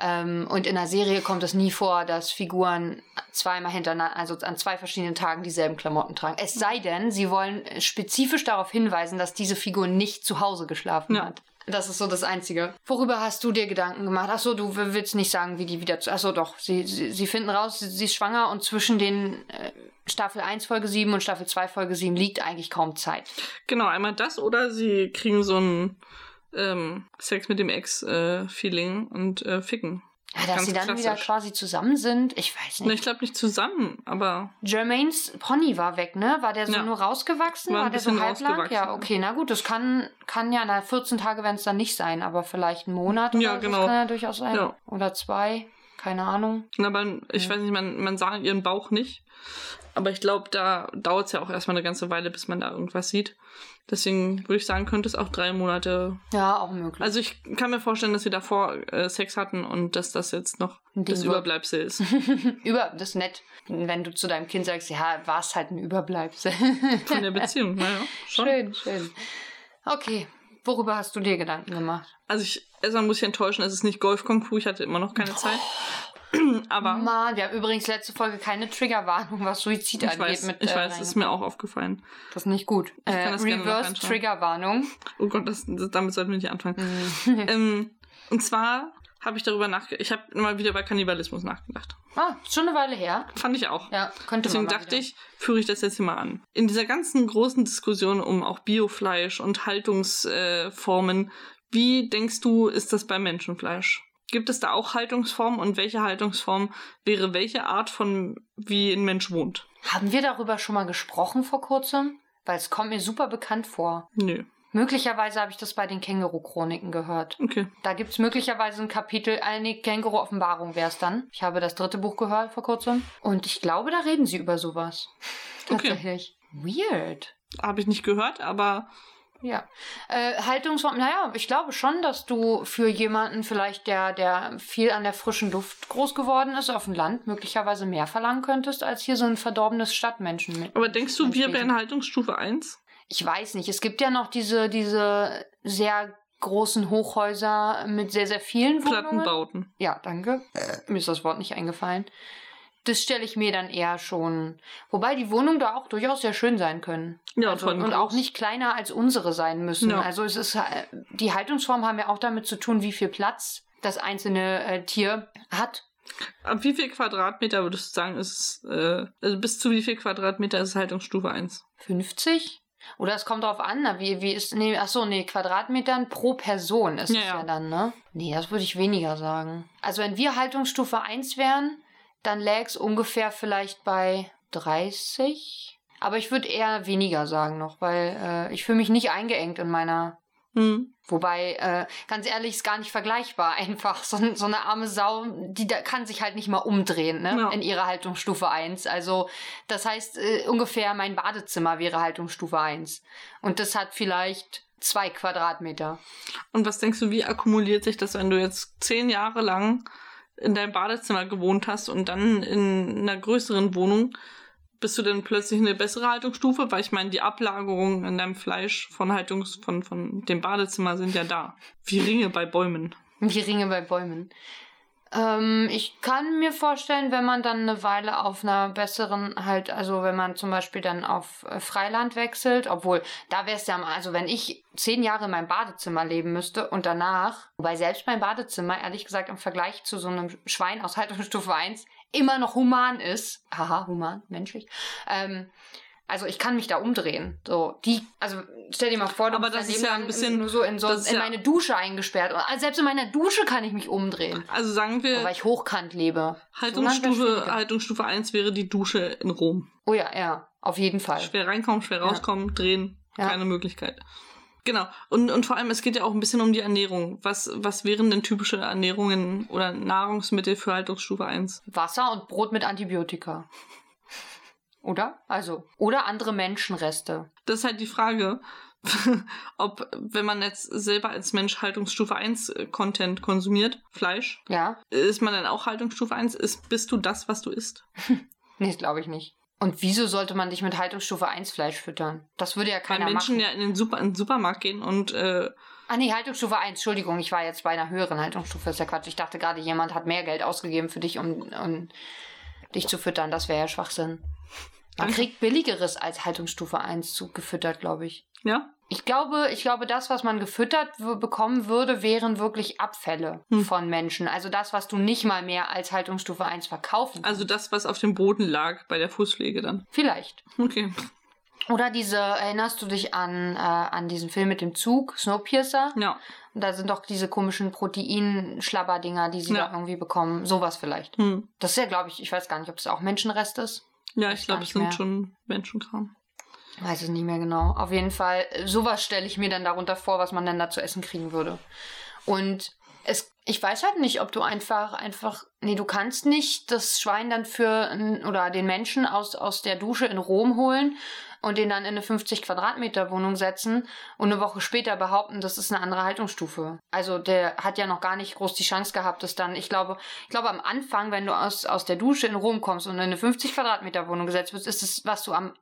Ähm, und in der Serie kommt es nie vor, dass Figuren zweimal hintereinander, also an zwei verschiedenen Tagen dieselben Klamotten tragen. Es sei denn, sie wollen spezifisch darauf hinweisen, dass diese Figur nicht zu Hause geschlafen hat. Das ist so das Einzige. Worüber hast du dir Gedanken gemacht? Ach so, du willst nicht sagen, wie die wieder zu. Ach so, doch. Sie, sie, sie finden raus, sie, sie ist schwanger und zwischen den äh, Staffel 1 Folge 7 und Staffel 2 Folge 7 liegt eigentlich kaum Zeit. Genau, einmal das oder sie kriegen so ein ähm, Sex mit dem Ex-Feeling und äh, ficken. Ja, dass sie dann wieder klassisch. quasi zusammen sind, ich weiß Ne, nicht. ich glaube nicht zusammen, aber Jermaines Pony war weg, ne? War der so Ja. nur rausgewachsen? War War, der so halblang? Ja, okay, na gut, das kann, kann ja, na, 14 Tage werden es dann nicht sein, aber vielleicht ein Monat oder Ja, genau. das kann ja durchaus sein. Ja. Oder zwei, keine Ahnung. aber ich Ja. weiß nicht, man, man sah ihren Bauch nicht. Aber ich glaube, da dauert es ja auch erstmal eine ganze Weile, bis man da irgendwas sieht. Deswegen würde ich sagen, könnte es auch drei Monate. Ja, auch möglich. Also ich kann mir vorstellen, dass sie davor äh, Sex hatten und dass das jetzt noch das. Überbleibsel ist. Über, das ist nett, wenn du zu deinem Kind sagst, ja, war es halt ein Überbleibsel. Von der Beziehung, naja. Schön, schön. Okay, worüber hast du dir Gedanken gemacht? Also ich, erstmal muss ich enttäuschen, es ist nicht Golf Kung Fu, ich hatte immer noch keine Zeit. Aber Mann, wir haben übrigens letzte Folge keine Triggerwarnung, was Suizid ich angeht. weiß, mit, ich äh, weiß, ist mir auch aufgefallen. Das ist nicht gut. Ich Äh, Reverse. Triggerwarnung. Oh Gott, das, das, damit sollten wir nicht anfangen. Mhm. ähm, und zwar habe ich darüber nachgedacht, ich habe mal wieder bei Kannibalismus nachgedacht. ah, schon eine Weile her. Fand ich auch. Ja, könnte Deswegen man dachte wieder. ich, führe ich das jetzt hier mal an. In dieser ganzen großen Diskussion um auch Biofleisch und Haltungsformen, wie denkst du, ist das beim Menschenfleisch? Gibt es da auch Haltungsformen und welche Haltungsform wäre welche Art von wie ein Mensch wohnt? Haben wir darüber schon mal gesprochen vor kurzem? Weil es kommt mir super bekannt vor. Nö. Möglicherweise habe ich das bei den Känguru-Chroniken gehört. Okay. Da gibt es möglicherweise ein Kapitel, eine Känguru-Offenbarung wäre es dann. Ich habe das dritte Buch gehört vor kurzem. Und ich glaube, da reden sie über sowas. Okay. Tatsächlich. Weird. Habe ich nicht gehört, aber Ja. Äh, Haltungsform, naja, ich glaube schon, dass du für jemanden vielleicht, der, der viel an der frischen Luft groß geworden ist, auf dem Land, möglicherweise mehr verlangen könntest, als hier so ein verdorbenes Stadtmenschen mit. aber denkst du, wir wären Haltungsstufe 1? Ich weiß nicht. Es gibt ja noch diese, diese sehr großen Hochhäuser mit sehr, sehr vielen Wohnungen. Plattenbauten. Ja, danke. Mir ist das Wort nicht eingefallen. Das stelle ich mir dann eher schon. Wobei die Wohnungen da auch durchaus sehr schön sein können. Ja, also, und groß. auch nicht kleiner als unsere sein müssen. Ja. Also es ist äh, die Haltungsformen haben ja auch damit zu tun, wie viel Platz das einzelne äh, Tier hat. Ab wie viel Quadratmeter würdest du sagen, ist äh, also bis zu wie viel Quadratmeter ist Haltungsstufe 1? 50? Oder es kommt darauf an, na, wie, wie ist, nee, ach so, nee, Quadratmetern pro Person ist Ja, es ja. ja dann, ne? Nee, das würde ich weniger sagen. Also wenn wir Haltungsstufe 1 wären, dann läge es ungefähr vielleicht bei 30. Aber ich würde eher weniger sagen noch, weil äh, ich fühle mich nicht eingeengt in meiner Hm. Wobei, äh, ganz ehrlich, ist gar nicht vergleichbar einfach. So, so eine arme Sau, die da kann sich halt nicht mal umdrehen, ne? Ja. In ihrer Haltungsstufe 1. Also, das heißt, äh, ungefähr mein Badezimmer wäre Haltungsstufe 1. Und das hat vielleicht zwei Quadratmeter. Und was denkst du, wie akkumuliert sich das, wenn du jetzt zehn Jahre lang in deinem Badezimmer gewohnt hast und dann in einer größeren Wohnung bist du denn plötzlich eine bessere Haltungsstufe? Weil ich meine, die Ablagerungen in deinem Fleisch von Haltungs von, von dem Badezimmer sind ja da. Wie Ringe bei Bäumen. Wie Ringe bei Bäumen. Ähm, ich kann mir vorstellen, wenn man dann eine Weile auf einer besseren, halt, also wenn man zum Beispiel dann auf äh, Freiland wechselt, obwohl da wäre es ja, also wenn ich zehn Jahre in meinem Badezimmer leben müsste und danach, wobei selbst mein Badezimmer, ehrlich gesagt, im Vergleich zu so einem Schwein aus Haltungsstufe 1 immer noch human ist, haha, human, menschlich, ähm, also ich kann mich da umdrehen. So, die, also stell dir mal vor, du Aber das ist ja ein bisschen- nur so in, so in ja- meine Dusche eingesperrt. Also selbst in meiner Dusche kann ich mich umdrehen. Also sagen Weil wir, ich hochkant lebe. So Haltungsstufe, schwieriger. Haltungsstufe 1 wäre die Dusche in Rom. Oh ja, ja, auf jeden Fall. Schwer reinkommen, schwer Ja. rauskommen, drehen, Ja. keine Möglichkeit. Genau. Und, und vor allem, es geht ja auch ein bisschen um die Ernährung. Was, was wären denn typische Ernährungen oder Nahrungsmittel für Haltungsstufe 1? Wasser und Brot mit Antibiotika. Oder? Also, oder andere Menschenreste. Das ist halt die Frage, ob, wenn man jetzt selber als Mensch Haltungsstufe 1 Content konsumiert, Fleisch, Ja? ist man dann auch Haltungsstufe 1? Ist, bist du das, was du isst? Nee, glaube ich nicht. Und wieso sollte man dich mit Haltungsstufe 1 Fleisch füttern? Das würde ja Weil keiner Menschen machen. ja in den, Super, in den Supermarkt gehen und äh, Ah nee, Haltungsstufe 1, Entschuldigung, ich war jetzt bei einer höheren Haltungsstufe, ist ja Quatsch. Ich dachte gerade, jemand hat mehr Geld ausgegeben für dich, um, um dich zu füttern. Das wäre ja Schwachsinn. Man kriegt billigeres als Haltungsstufe 1 zu gefüttert, glaube ich. ja, Ich glaube, ich glaube, das, was man gefüttert bekommen würde, wären wirklich Abfälle Hm. von Menschen. Also das, was du nicht mal mehr als Haltungsstufe 1 verkaufen also das, was auf dem Boden lag bei der Fußpflege dann. Vielleicht. Okay. Oder diese, erinnerst du dich an, äh, an diesen Film mit dem Zug, Snowpiercer? Ja. Und da sind doch diese komischen Proteinschlabberdinger, die sie Ja. da irgendwie bekommen. Sowas vielleicht. Hm. Das ist ja, glaube ich, ich weiß gar nicht, ob das auch Menschenrest ist. Ja, ich glaube, es sind mehr. schon Menschenkram. Weiß es nicht mehr genau. Auf jeden Fall, äh, sowas stelle ich mir dann darunter vor, was man dann da zu essen kriegen würde. Und es, ich weiß halt nicht, ob du einfach, einfach, nee, du kannst nicht das Schwein dann für, oder den Menschen aus, aus der Dusche in Rom holen und den dann in eine 50 Quadratmeter Wohnung setzen und eine Woche später behaupten, das ist eine andere Haltungsstufe. Also der hat ja noch gar nicht groß die Chance gehabt, dass dann, ich glaube, ich glaube am Anfang, wenn du aus, aus der Dusche in Rom kommst und in eine 50 Quadratmeter Wohnung gesetzt wirst, ist es, was du am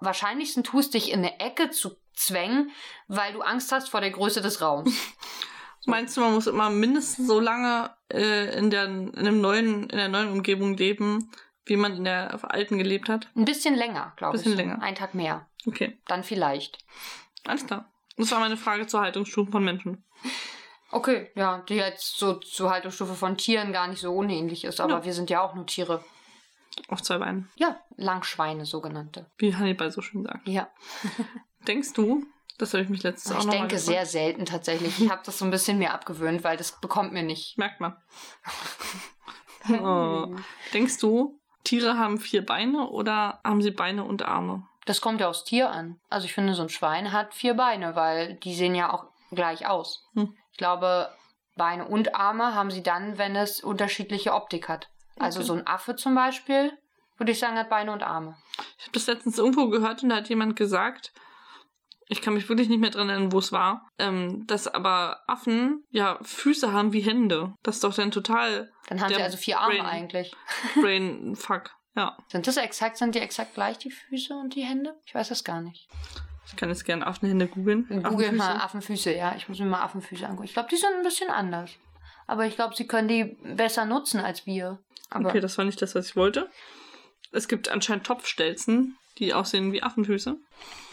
wahrscheinlichsten tust, dich in eine Ecke zu zwängen, weil du Angst hast vor der Größe des Raums. Meinst du, man muss immer mindestens so lange äh, in, der, in, einem neuen, in der neuen Umgebung leben, wie man in der alten gelebt hat? Ein bisschen länger, glaube ich. Bisschen länger. Ein Tag mehr. Okay, Dann vielleicht. alles klar. Das war meine Frage zur Haltungsstufen von Menschen. Okay, ja, die jetzt so zur Haltungsstufe von Tieren gar nicht so unähnlich ist, aber Ja. wir sind ja auch nur Tiere. Auf zwei Beinen. Ja, Langschweine sogenannte. Wie Hannibal so schön sagt. Ja. Denkst du, das habe ich mich letztens auch Ich denke sehr selten tatsächlich. Ich habe das so ein bisschen mir abgewöhnt, weil das bekommt mir nicht. Merkt man. oh. Denkst du, Tiere haben vier Beine oder haben sie Beine und Arme? Das kommt ja aufs Tier an. Also ich finde, so ein Schwein hat vier Beine, weil die sehen ja auch gleich aus. Hm. Ich glaube, Beine und Arme haben sie dann, wenn es unterschiedliche Optik hat. Also Okay. so ein Affe zum Beispiel, würde ich sagen, hat Beine und Arme. Ich habe das letztens irgendwo gehört und da hat jemand gesagt, ich kann mich wirklich nicht mehr dran erinnern, wo es war, ähm, dass aber Affen ja Füße haben wie Hände. Das ist doch dann total Dann haben sie also vier Arme Brain- eigentlich. Brain Fuck. Ja, Sind das exakt, sind die exakt gleich, die Füße und die Hände? Ich weiß das gar nicht. ich kann jetzt gerne Affenhände googeln. Google Affenfüße. mal Affenfüße, ja. Ich muss mir mal Affenfüße angucken. Ich glaube, die sind ein bisschen anders. Aber ich glaube, sie können die besser nutzen als wir. Aber Okay, das war nicht das, was ich wollte. Es gibt anscheinend Topfstelzen, die aussehen wie Affenfüße.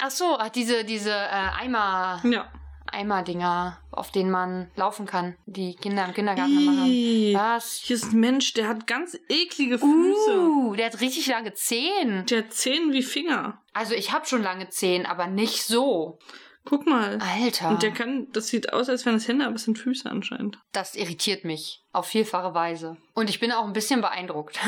Ach so, ach, diese, diese äh, Eimer, Ja. Eimer-Dinger, auf denen man laufen kann, die Kinder im Kindergarten haben. Ih, Was? Hier ist ein Mensch, der hat ganz eklige Füße. Uh, der hat richtig lange Zehen. Der hat Zehen wie Finger. Also ich habe schon lange Zehen, aber nicht so. Guck mal. Alter. Und der kann, das sieht aus, als wären das Hände, aber es sind Füße anscheinend. Das irritiert mich. Auf vielfache Weise. Und ich bin auch ein bisschen beeindruckt.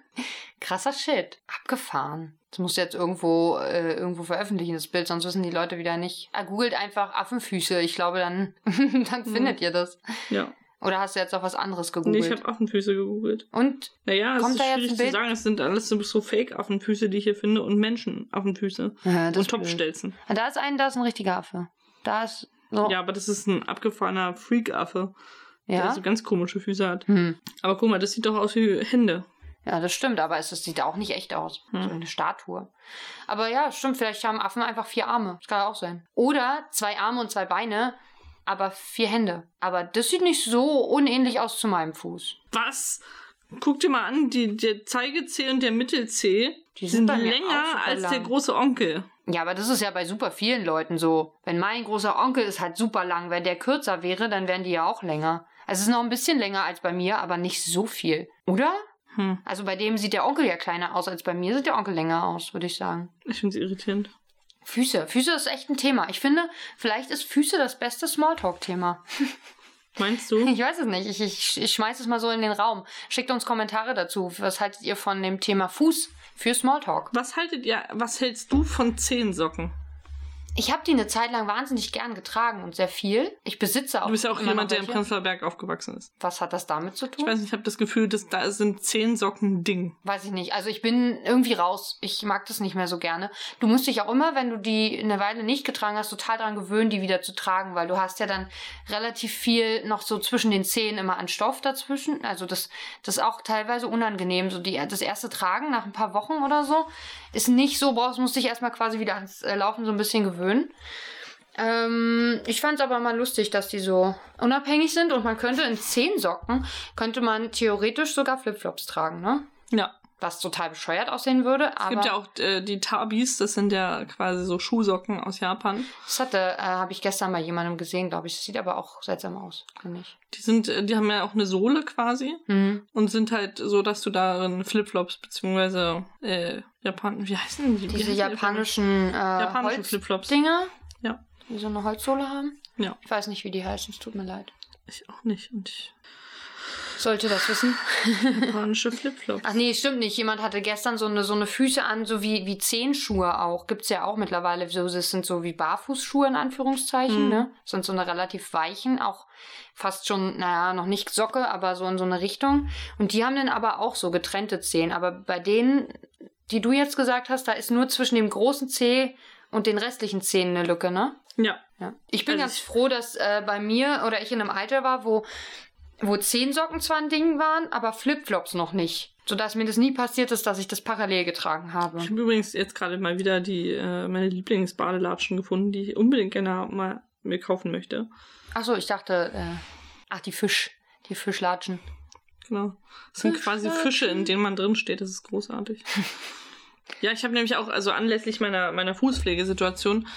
Krasser Shit. Abgefahren. Das musst du jetzt irgendwo, äh, irgendwo veröffentlichen, das Bild, sonst wissen die Leute wieder nicht. Er googelt einfach Affenfüße. Ich glaube, dann, dann findet ihr das. Ja. Oder hast du jetzt auf was anderes Nee, gegoogelt? ich habe Affenfüße gegoogelt. Und? Naja, es Kommt ist da jetzt schwierig ein zu Bild? sagen. Es sind alles so, Fake-Affenfüße, die ich hier finde und Menschen-Affenfüße. Ja, Und. Topfstelzen. Ah, Da ist ein, da ist ein richtiger Affe. Da ist so. Ja, aber das ist ein abgefahrener Freak-Affe, der Ja? so ganz komische Füße hat. Hm. Aber guck mal, das sieht doch aus wie Hände. Ja, das stimmt, aber es das sieht auch nicht echt aus. Hm. So eine Statue. Aber ja, stimmt, vielleicht haben Affen einfach vier Arme. Das kann auch sein. Oder zwei Arme und zwei Beine, aber vier Hände. Aber das sieht nicht so unähnlich aus zu meinem Fuß. Was? Guck dir mal an, die, der Zeigezeh und der Mittelzeh Die sind sind länger als der große Onkel. Ja, aber das ist ja bei super vielen Leuten so. Wenn mein großer Onkel ist halt super lang, wenn der kürzer wäre, dann wären die ja auch länger. Also es ist noch ein bisschen länger als bei mir, aber nicht so viel. Oder? Hm, Also bei dem sieht der Onkel ja kleiner aus als bei mir, sieht der Onkel länger aus, würde ich sagen. ich finde sie irritierend. Füße. Füße ist echt ein Thema. Ich finde, vielleicht ist Füße das beste Smalltalk-Thema. Meinst du? Ich weiß es nicht. Ich, ich, ich schmeiß es mal so in den Raum. Schickt uns Kommentare dazu. Was haltet ihr von dem Thema Fuß für Smalltalk? Was haltet ihr, was hältst du von Zehensocken? Ich habe die eine Zeit lang wahnsinnig gern getragen und sehr viel. Ich besitze auch. Du bist ja auch jemand, der welche. Prenzlauer Berg aufgewachsen ist. Was hat das damit zu Ich tun? weiß nicht, ich habe das Gefühl, dass da sind Zehensocken ein Ding. Weiß ich nicht. Also ich bin irgendwie raus. Ich mag das nicht mehr so gerne. Du musst dich auch immer, wenn du die eine Weile nicht getragen hast, total daran gewöhnen, die wieder zu tragen, weil du hast ja dann relativ viel noch so zwischen den Zehen immer an Stoff dazwischen. Also das, das ist auch teilweise unangenehm. So die, das erste Tragen nach ein paar Wochen oder so ist nicht so, brauchst, musst dich erstmal quasi wieder ans äh, Laufen so ein bisschen gewöhnen. Ähm, ich fand es aber mal lustig, dass die so unabhängig sind und man könnte in Zehensocken, könnte man theoretisch sogar Flipflops tragen, ne? Ja. Was total bescheuert aussehen würde. Es gibt ja auch äh, die Tabis, das sind ja quasi so Schuhsocken aus Japan. das hatte, äh, habe ich gestern bei jemandem gesehen, glaube ich. Das sieht aber auch seltsam aus, finde ich. Die sind, äh, die haben ja auch eine Sohle quasi Mhm. und sind halt so, dass du darin Flipflops beziehungsweise äh, Japan, wie heißen die? Diese heißen die japanischen, äh, japanischen Flipflops. Holzdinger, Ja, die so eine Holzsohle haben. ja, Ich weiß nicht, wie die heißen. Es tut mir leid. ich auch nicht und ich Sollte das wissen. japanische Flipflops. Ach nee, stimmt nicht. Jemand hatte gestern so eine, so eine Füße an, so wie, wie Zehenschuhe auch. Gibt's ja auch mittlerweile. So, das sind so wie Barfußschuhe in Anführungszeichen, Mhm. ne? Sind so eine relativ weichen, auch fast schon, naja, noch nicht Socke, aber so in so eine Richtung. Und die haben dann aber auch so getrennte Zehen. Aber bei denen, die du jetzt gesagt hast, da ist nur zwischen dem großen Zeh und den restlichen Zehen eine Lücke, ne? Ja, Ja. Ich bin Also ganz froh, dass äh, bei mir oder ich in einem Alter war, wo, wo Zehensocken zwar ein Ding waren, aber Flipflops noch nicht. Sodass mir das nie passiert ist, dass ich das parallel getragen habe. ich habe übrigens jetzt gerade mal wieder die äh, meine Lieblingsbadelatschen gefunden, die ich unbedingt gerne mal mir kaufen möchte. Achso, ich dachte, äh, ach, die Fisch, die Fischlatschen. Genau. Das sind quasi Fische, in denen man drin steht. Das ist großartig. ja, ich habe nämlich auch, also anlässlich meiner, meiner Fußpflegesituation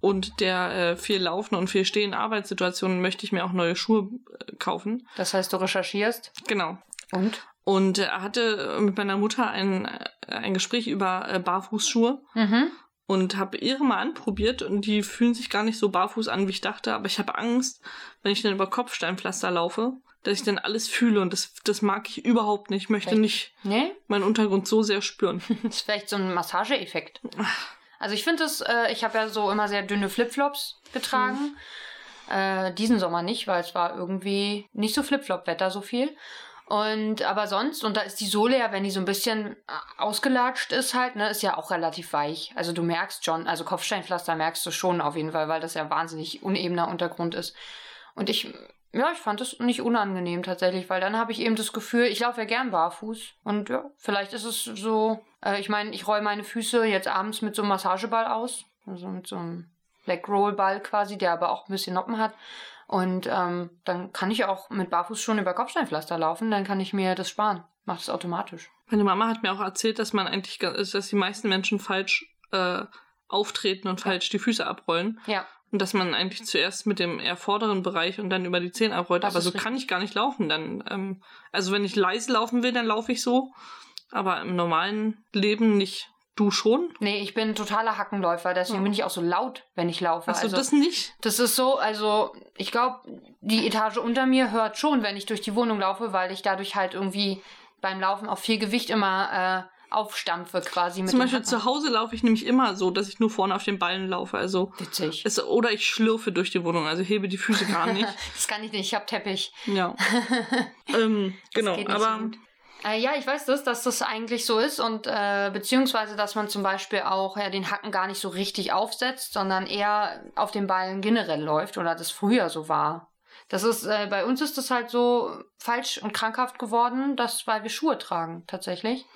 und der äh, viel Laufen und viel Stehen Arbeitssituationen möchte ich mir auch neue Schuhe äh, kaufen. Das heißt, du recherchierst. Genau. Und? Und äh, hatte mit meiner Mutter ein, äh, ein Gespräch über äh, Barfußschuhe Mhm. und habe ihre mal anprobiert und die fühlen sich gar nicht so barfuß an, wie ich dachte. Aber ich habe Angst, wenn ich dann über Kopfsteinpflaster laufe, dass ich dann alles fühle und das, das mag ich überhaupt nicht. Ich möchte Echt? nicht Nee? meinen Untergrund so sehr spüren. Das ist vielleicht so ein Massageeffekt. Also ich finde es, äh, ich habe ja so immer sehr dünne Flipflops getragen. Äh, diesen Sommer nicht, weil es war irgendwie nicht so Flipflop-Wetter so viel. Und aber sonst, und da ist die Sohle ja, wenn die so ein bisschen äh, ausgelatscht ist halt, ne, ist ja auch relativ weich. Also du merkst schon, also Kopfsteinpflaster merkst du schon auf jeden Fall, weil das ja wahnsinnig unebener Untergrund ist. Und ich, ja, ich fand es nicht unangenehm tatsächlich, weil dann habe ich eben das Gefühl, ich laufe ja gern barfuß. Und ja, vielleicht ist es so, äh, ich meine, ich roll meine Füße jetzt abends mit so einem Massageball aus. Also mit so einem Black Roll Ball quasi, der aber auch ein bisschen Noppen hat. Und ähm, dann kann ich auch mit Barfuß schon über Kopfsteinpflaster laufen, dann kann ich mir das sparen. Macht es automatisch. Meine Mama hat mir auch erzählt, dass man eigentlich, ga- dass die meisten Menschen falsch äh, auftreten und falsch die Füße abrollen. Ja. Und dass man eigentlich zuerst mit dem eher vorderen Bereich und dann über die Zehen abrollt. Das Aber so richtig. kann ich gar nicht laufen. Dann, ähm, also wenn ich leise laufen will, dann laufe ich so. Aber im normalen Leben nicht. Du schon? Nee, ich bin totaler Hackenläufer, deswegen Ja. bin ich auch so laut, wenn ich laufe. Hast du also, das nicht? Das ist so, also ich glaube, die Etage unter mir hört schon, wenn ich durch die Wohnung laufe, weil ich dadurch halt irgendwie beim Laufen auf viel Gewicht immer äh, aufstampfe quasi mit Zum Beispiel zu Hause laufe ich nämlich immer so, dass ich nur vorne auf den Ballen laufe. Also Witzig. es, oder ich schlürfe durch die Wohnung, also hebe die Füße gar nicht. Das kann ich nicht, ich hab Teppich. ja. ähm, genau, so aber gut. Äh, ja, ich weiß das, dass das eigentlich so ist und äh, beziehungsweise, dass man zum Beispiel auch ja, den Hacken gar nicht so richtig aufsetzt, sondern eher auf den Ballen generell läuft oder das früher so war. Das ist, äh, bei uns ist das halt so falsch und krankhaft geworden, dass, weil wir Schuhe tragen, tatsächlich.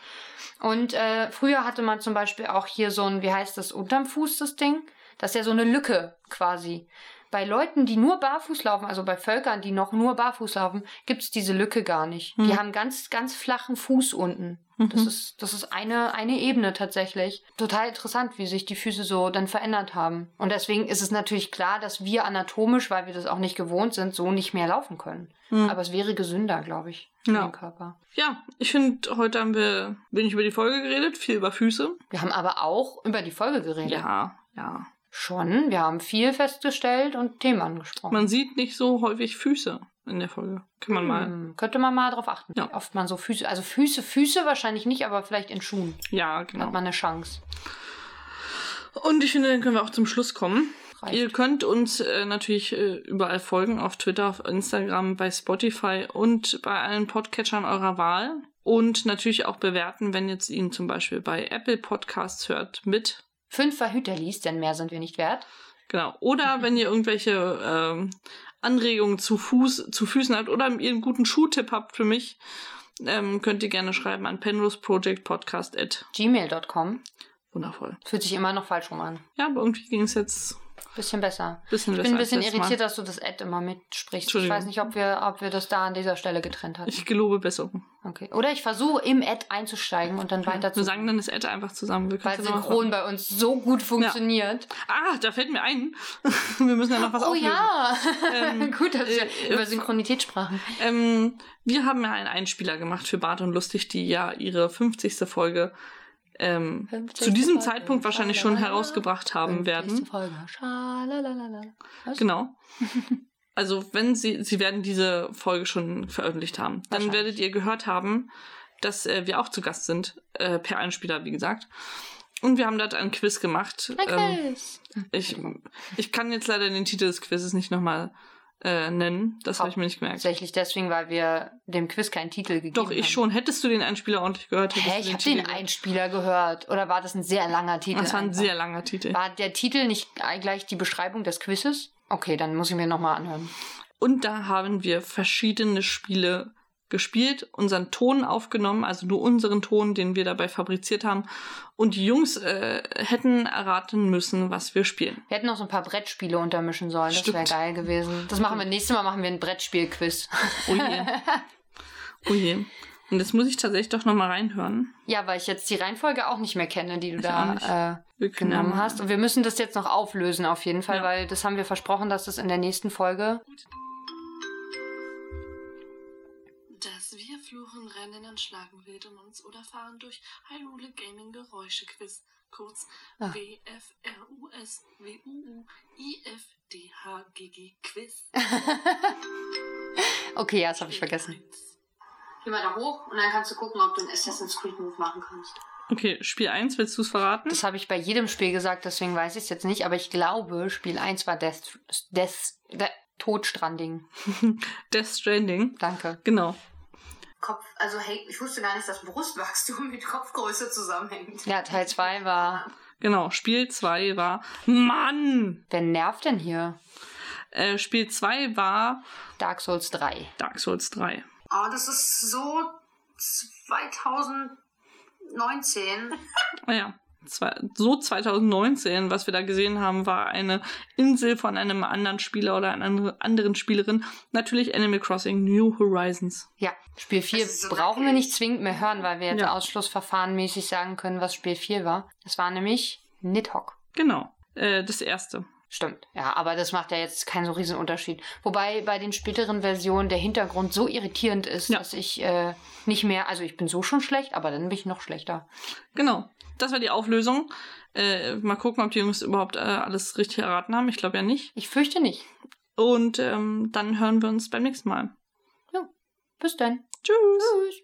Und äh, früher hatte man zum Beispiel auch hier so ein, wie heißt das, unterm Fuß, das Ding? Das ist ja so eine Lücke quasi. Bei Leuten, die nur barfuß laufen, also bei Völkern, die noch nur barfuß laufen, gibt es diese Lücke gar nicht. Die Hm. haben ganz, ganz flachen Fuß unten. Das Mhm. ist, das ist eine, eine Ebene tatsächlich. Total interessant, wie sich die Füße so dann verändert haben. Und deswegen ist es natürlich klar, dass wir anatomisch, weil wir das auch nicht gewohnt sind, so nicht mehr laufen können. Hm. Aber es wäre gesünder, glaube ich, für Ja. den Körper. Ja, ich finde, heute haben wir wenig über die Folge geredet, viel über Füße. Wir haben aber auch über die Folge geredet. Ja, ja. Schon. Wir haben viel festgestellt und Themen angesprochen. Man sieht nicht so häufig Füße in der Folge. Kann man mal. Hm, könnte man mal drauf achten. Ja. Oft man so Füße, also Füße, Füße wahrscheinlich nicht, aber vielleicht in Schuhen Ja, hat genau. man eine Chance. Und ich finde, dann können wir auch zum Schluss kommen. Reicht. Ihr könnt uns äh, natürlich äh, überall folgen, auf Twitter, auf Instagram, bei Spotify und bei allen Podcatchern eurer Wahl. Und natürlich auch bewerten, wenn jetzt ihn zum Beispiel bei Apple Podcasts hört, mit. Fünf Verhüter liest, denn mehr sind wir nicht wert. Genau. Oder wenn ihr irgendwelche ähm, Anregungen zu Fuß, zu Füßen habt oder ihr einen guten Schuhtipp habt für mich, ähm, könnt ihr gerne schreiben an penrose-project-podcast. Gmail.com. Wundervoll. Fühlt sich immer noch falsch rum an. Ja, aber irgendwie ging es jetzt Bisschen besser. bisschen Ich besser. bin ein bisschen irritiert, dass du das Ad immer mitsprichst. Ich weiß nicht, ob wir, ob wir das da an dieser Stelle getrennt hatten. Ich gelobe Besserung. Okay. Oder ich versuche im Ad einzusteigen und dann weiter zu. Wir sagen dann das Ad einfach zusammen. Wir weil ja Synchron bei uns so gut funktioniert. Ah, da fällt mir ein. wir müssen ja noch was Oh auflösen. ja! Ähm, gut, dass wir äh, über Synchronität sprachen. Ähm, wir haben ja einen Einspieler gemacht für Bart und Lustig, die ja ihre 50. Folge ähm, 50. zu diesem Folge. Zeitpunkt wahrscheinlich schon herausgebracht haben 50. werden. Folge. Schalalalala. Was? Genau. Also wenn sie, sie werden diese Folge schon veröffentlicht haben, dann werdet ihr gehört haben, dass äh, wir auch zu Gast sind, äh, per Einspieler, wie gesagt. Und wir haben dort ein Quiz gemacht. Ein Ähm, Quiz. ich, ich kann jetzt leider den Titel des Quizzes nicht nochmal äh, nennen. Das habe ich mir nicht gemerkt. Tatsächlich deswegen, weil wir dem Quiz keinen Titel gegeben Doch, haben. ich schon. Hättest du den Einspieler ordentlich gehört? hättest Hä, ich habe Titel den Einspieler gehört. Oder war das ein sehr langer Titel? Das war ein einfach? sehr langer Titel. War der Titel nicht gleich die Beschreibung des Quizzes? Okay, dann muss ich mir nochmal anhören. Und da haben wir verschiedene Spiele gespielt, unseren Ton aufgenommen, also nur unseren Ton, den wir dabei fabriziert haben. Und die Jungs äh, hätten erraten müssen, was wir spielen. Wir hätten noch so ein paar Brettspiele untermischen sollen. Das wäre Stimmt. geil gewesen. Das machen wir nächstes Mal machen wir ein Brettspiel-Quiz. Oh je. oh je. Und jetzt muss ich tatsächlich doch nochmal reinhören. ja, weil ich jetzt die Reihenfolge auch nicht mehr kenne, die du Ich da äh, genommen hast. Und wir müssen das jetzt noch auflösen auf jeden Fall, Ja. weil das haben wir versprochen, dass das in der nächsten Folge. Das Wir fluchen, rennen und schlagen wild um uns oder fahren durch Hyrule Gaming Geräusche Quiz. Kurz Ah. WFRUS WUU IFDHGG Quiz. Okay, ja, das habe ich vergessen. Eins. Geh mal da hoch und dann kannst du gucken, ob du einen Assassin's Creed Move machen kannst. Okay, Spiel 1, willst du es verraten? Das habe ich bei jedem Spiel gesagt, deswegen weiß ich es jetzt nicht, aber ich glaube, Spiel 1 war Death, Death, De Todstranding. Death Stranding. Danke. Genau. Kopf, also hey, ich wusste gar nicht, dass Brustwachstum mit Kopfgröße zusammenhängt. Ja, Teil 2 war. Genau. Spiel 2 war. Mann! Wer nervt denn hier? Äh, Spiel 2 war Dark Souls 3. Dark Souls 3. Oh, das ist so 2019. Ah ja. So 2019, was wir da gesehen haben, war eine Insel von einem anderen Spieler oder einer andere- anderen Spielerin. Natürlich Animal Crossing New Horizons. Ja, Spiel 4 Das ist so brauchen wir wackelig. nicht zwingend mehr hören, weil wir jetzt Ja. ausschlussverfahrenmäßig sagen können, was Spiel 4 war. Das war nämlich Nidhogg. Genau. Äh, das erste. Stimmt, ja, aber das macht ja jetzt keinen so riesen Unterschied. Wobei bei den späteren Versionen der Hintergrund so irritierend ist, Ja. dass ich äh, nicht mehr, also ich bin so schon schlecht, aber dann bin ich noch schlechter. Genau. Das war die Auflösung. Äh, mal gucken, ob die Jungs überhaupt äh, alles richtig erraten haben. Ich glaube ja nicht. Ich fürchte nicht. Und ähm, dann hören wir uns beim nächsten Mal. Bis dann. Tschüss. Tschüss.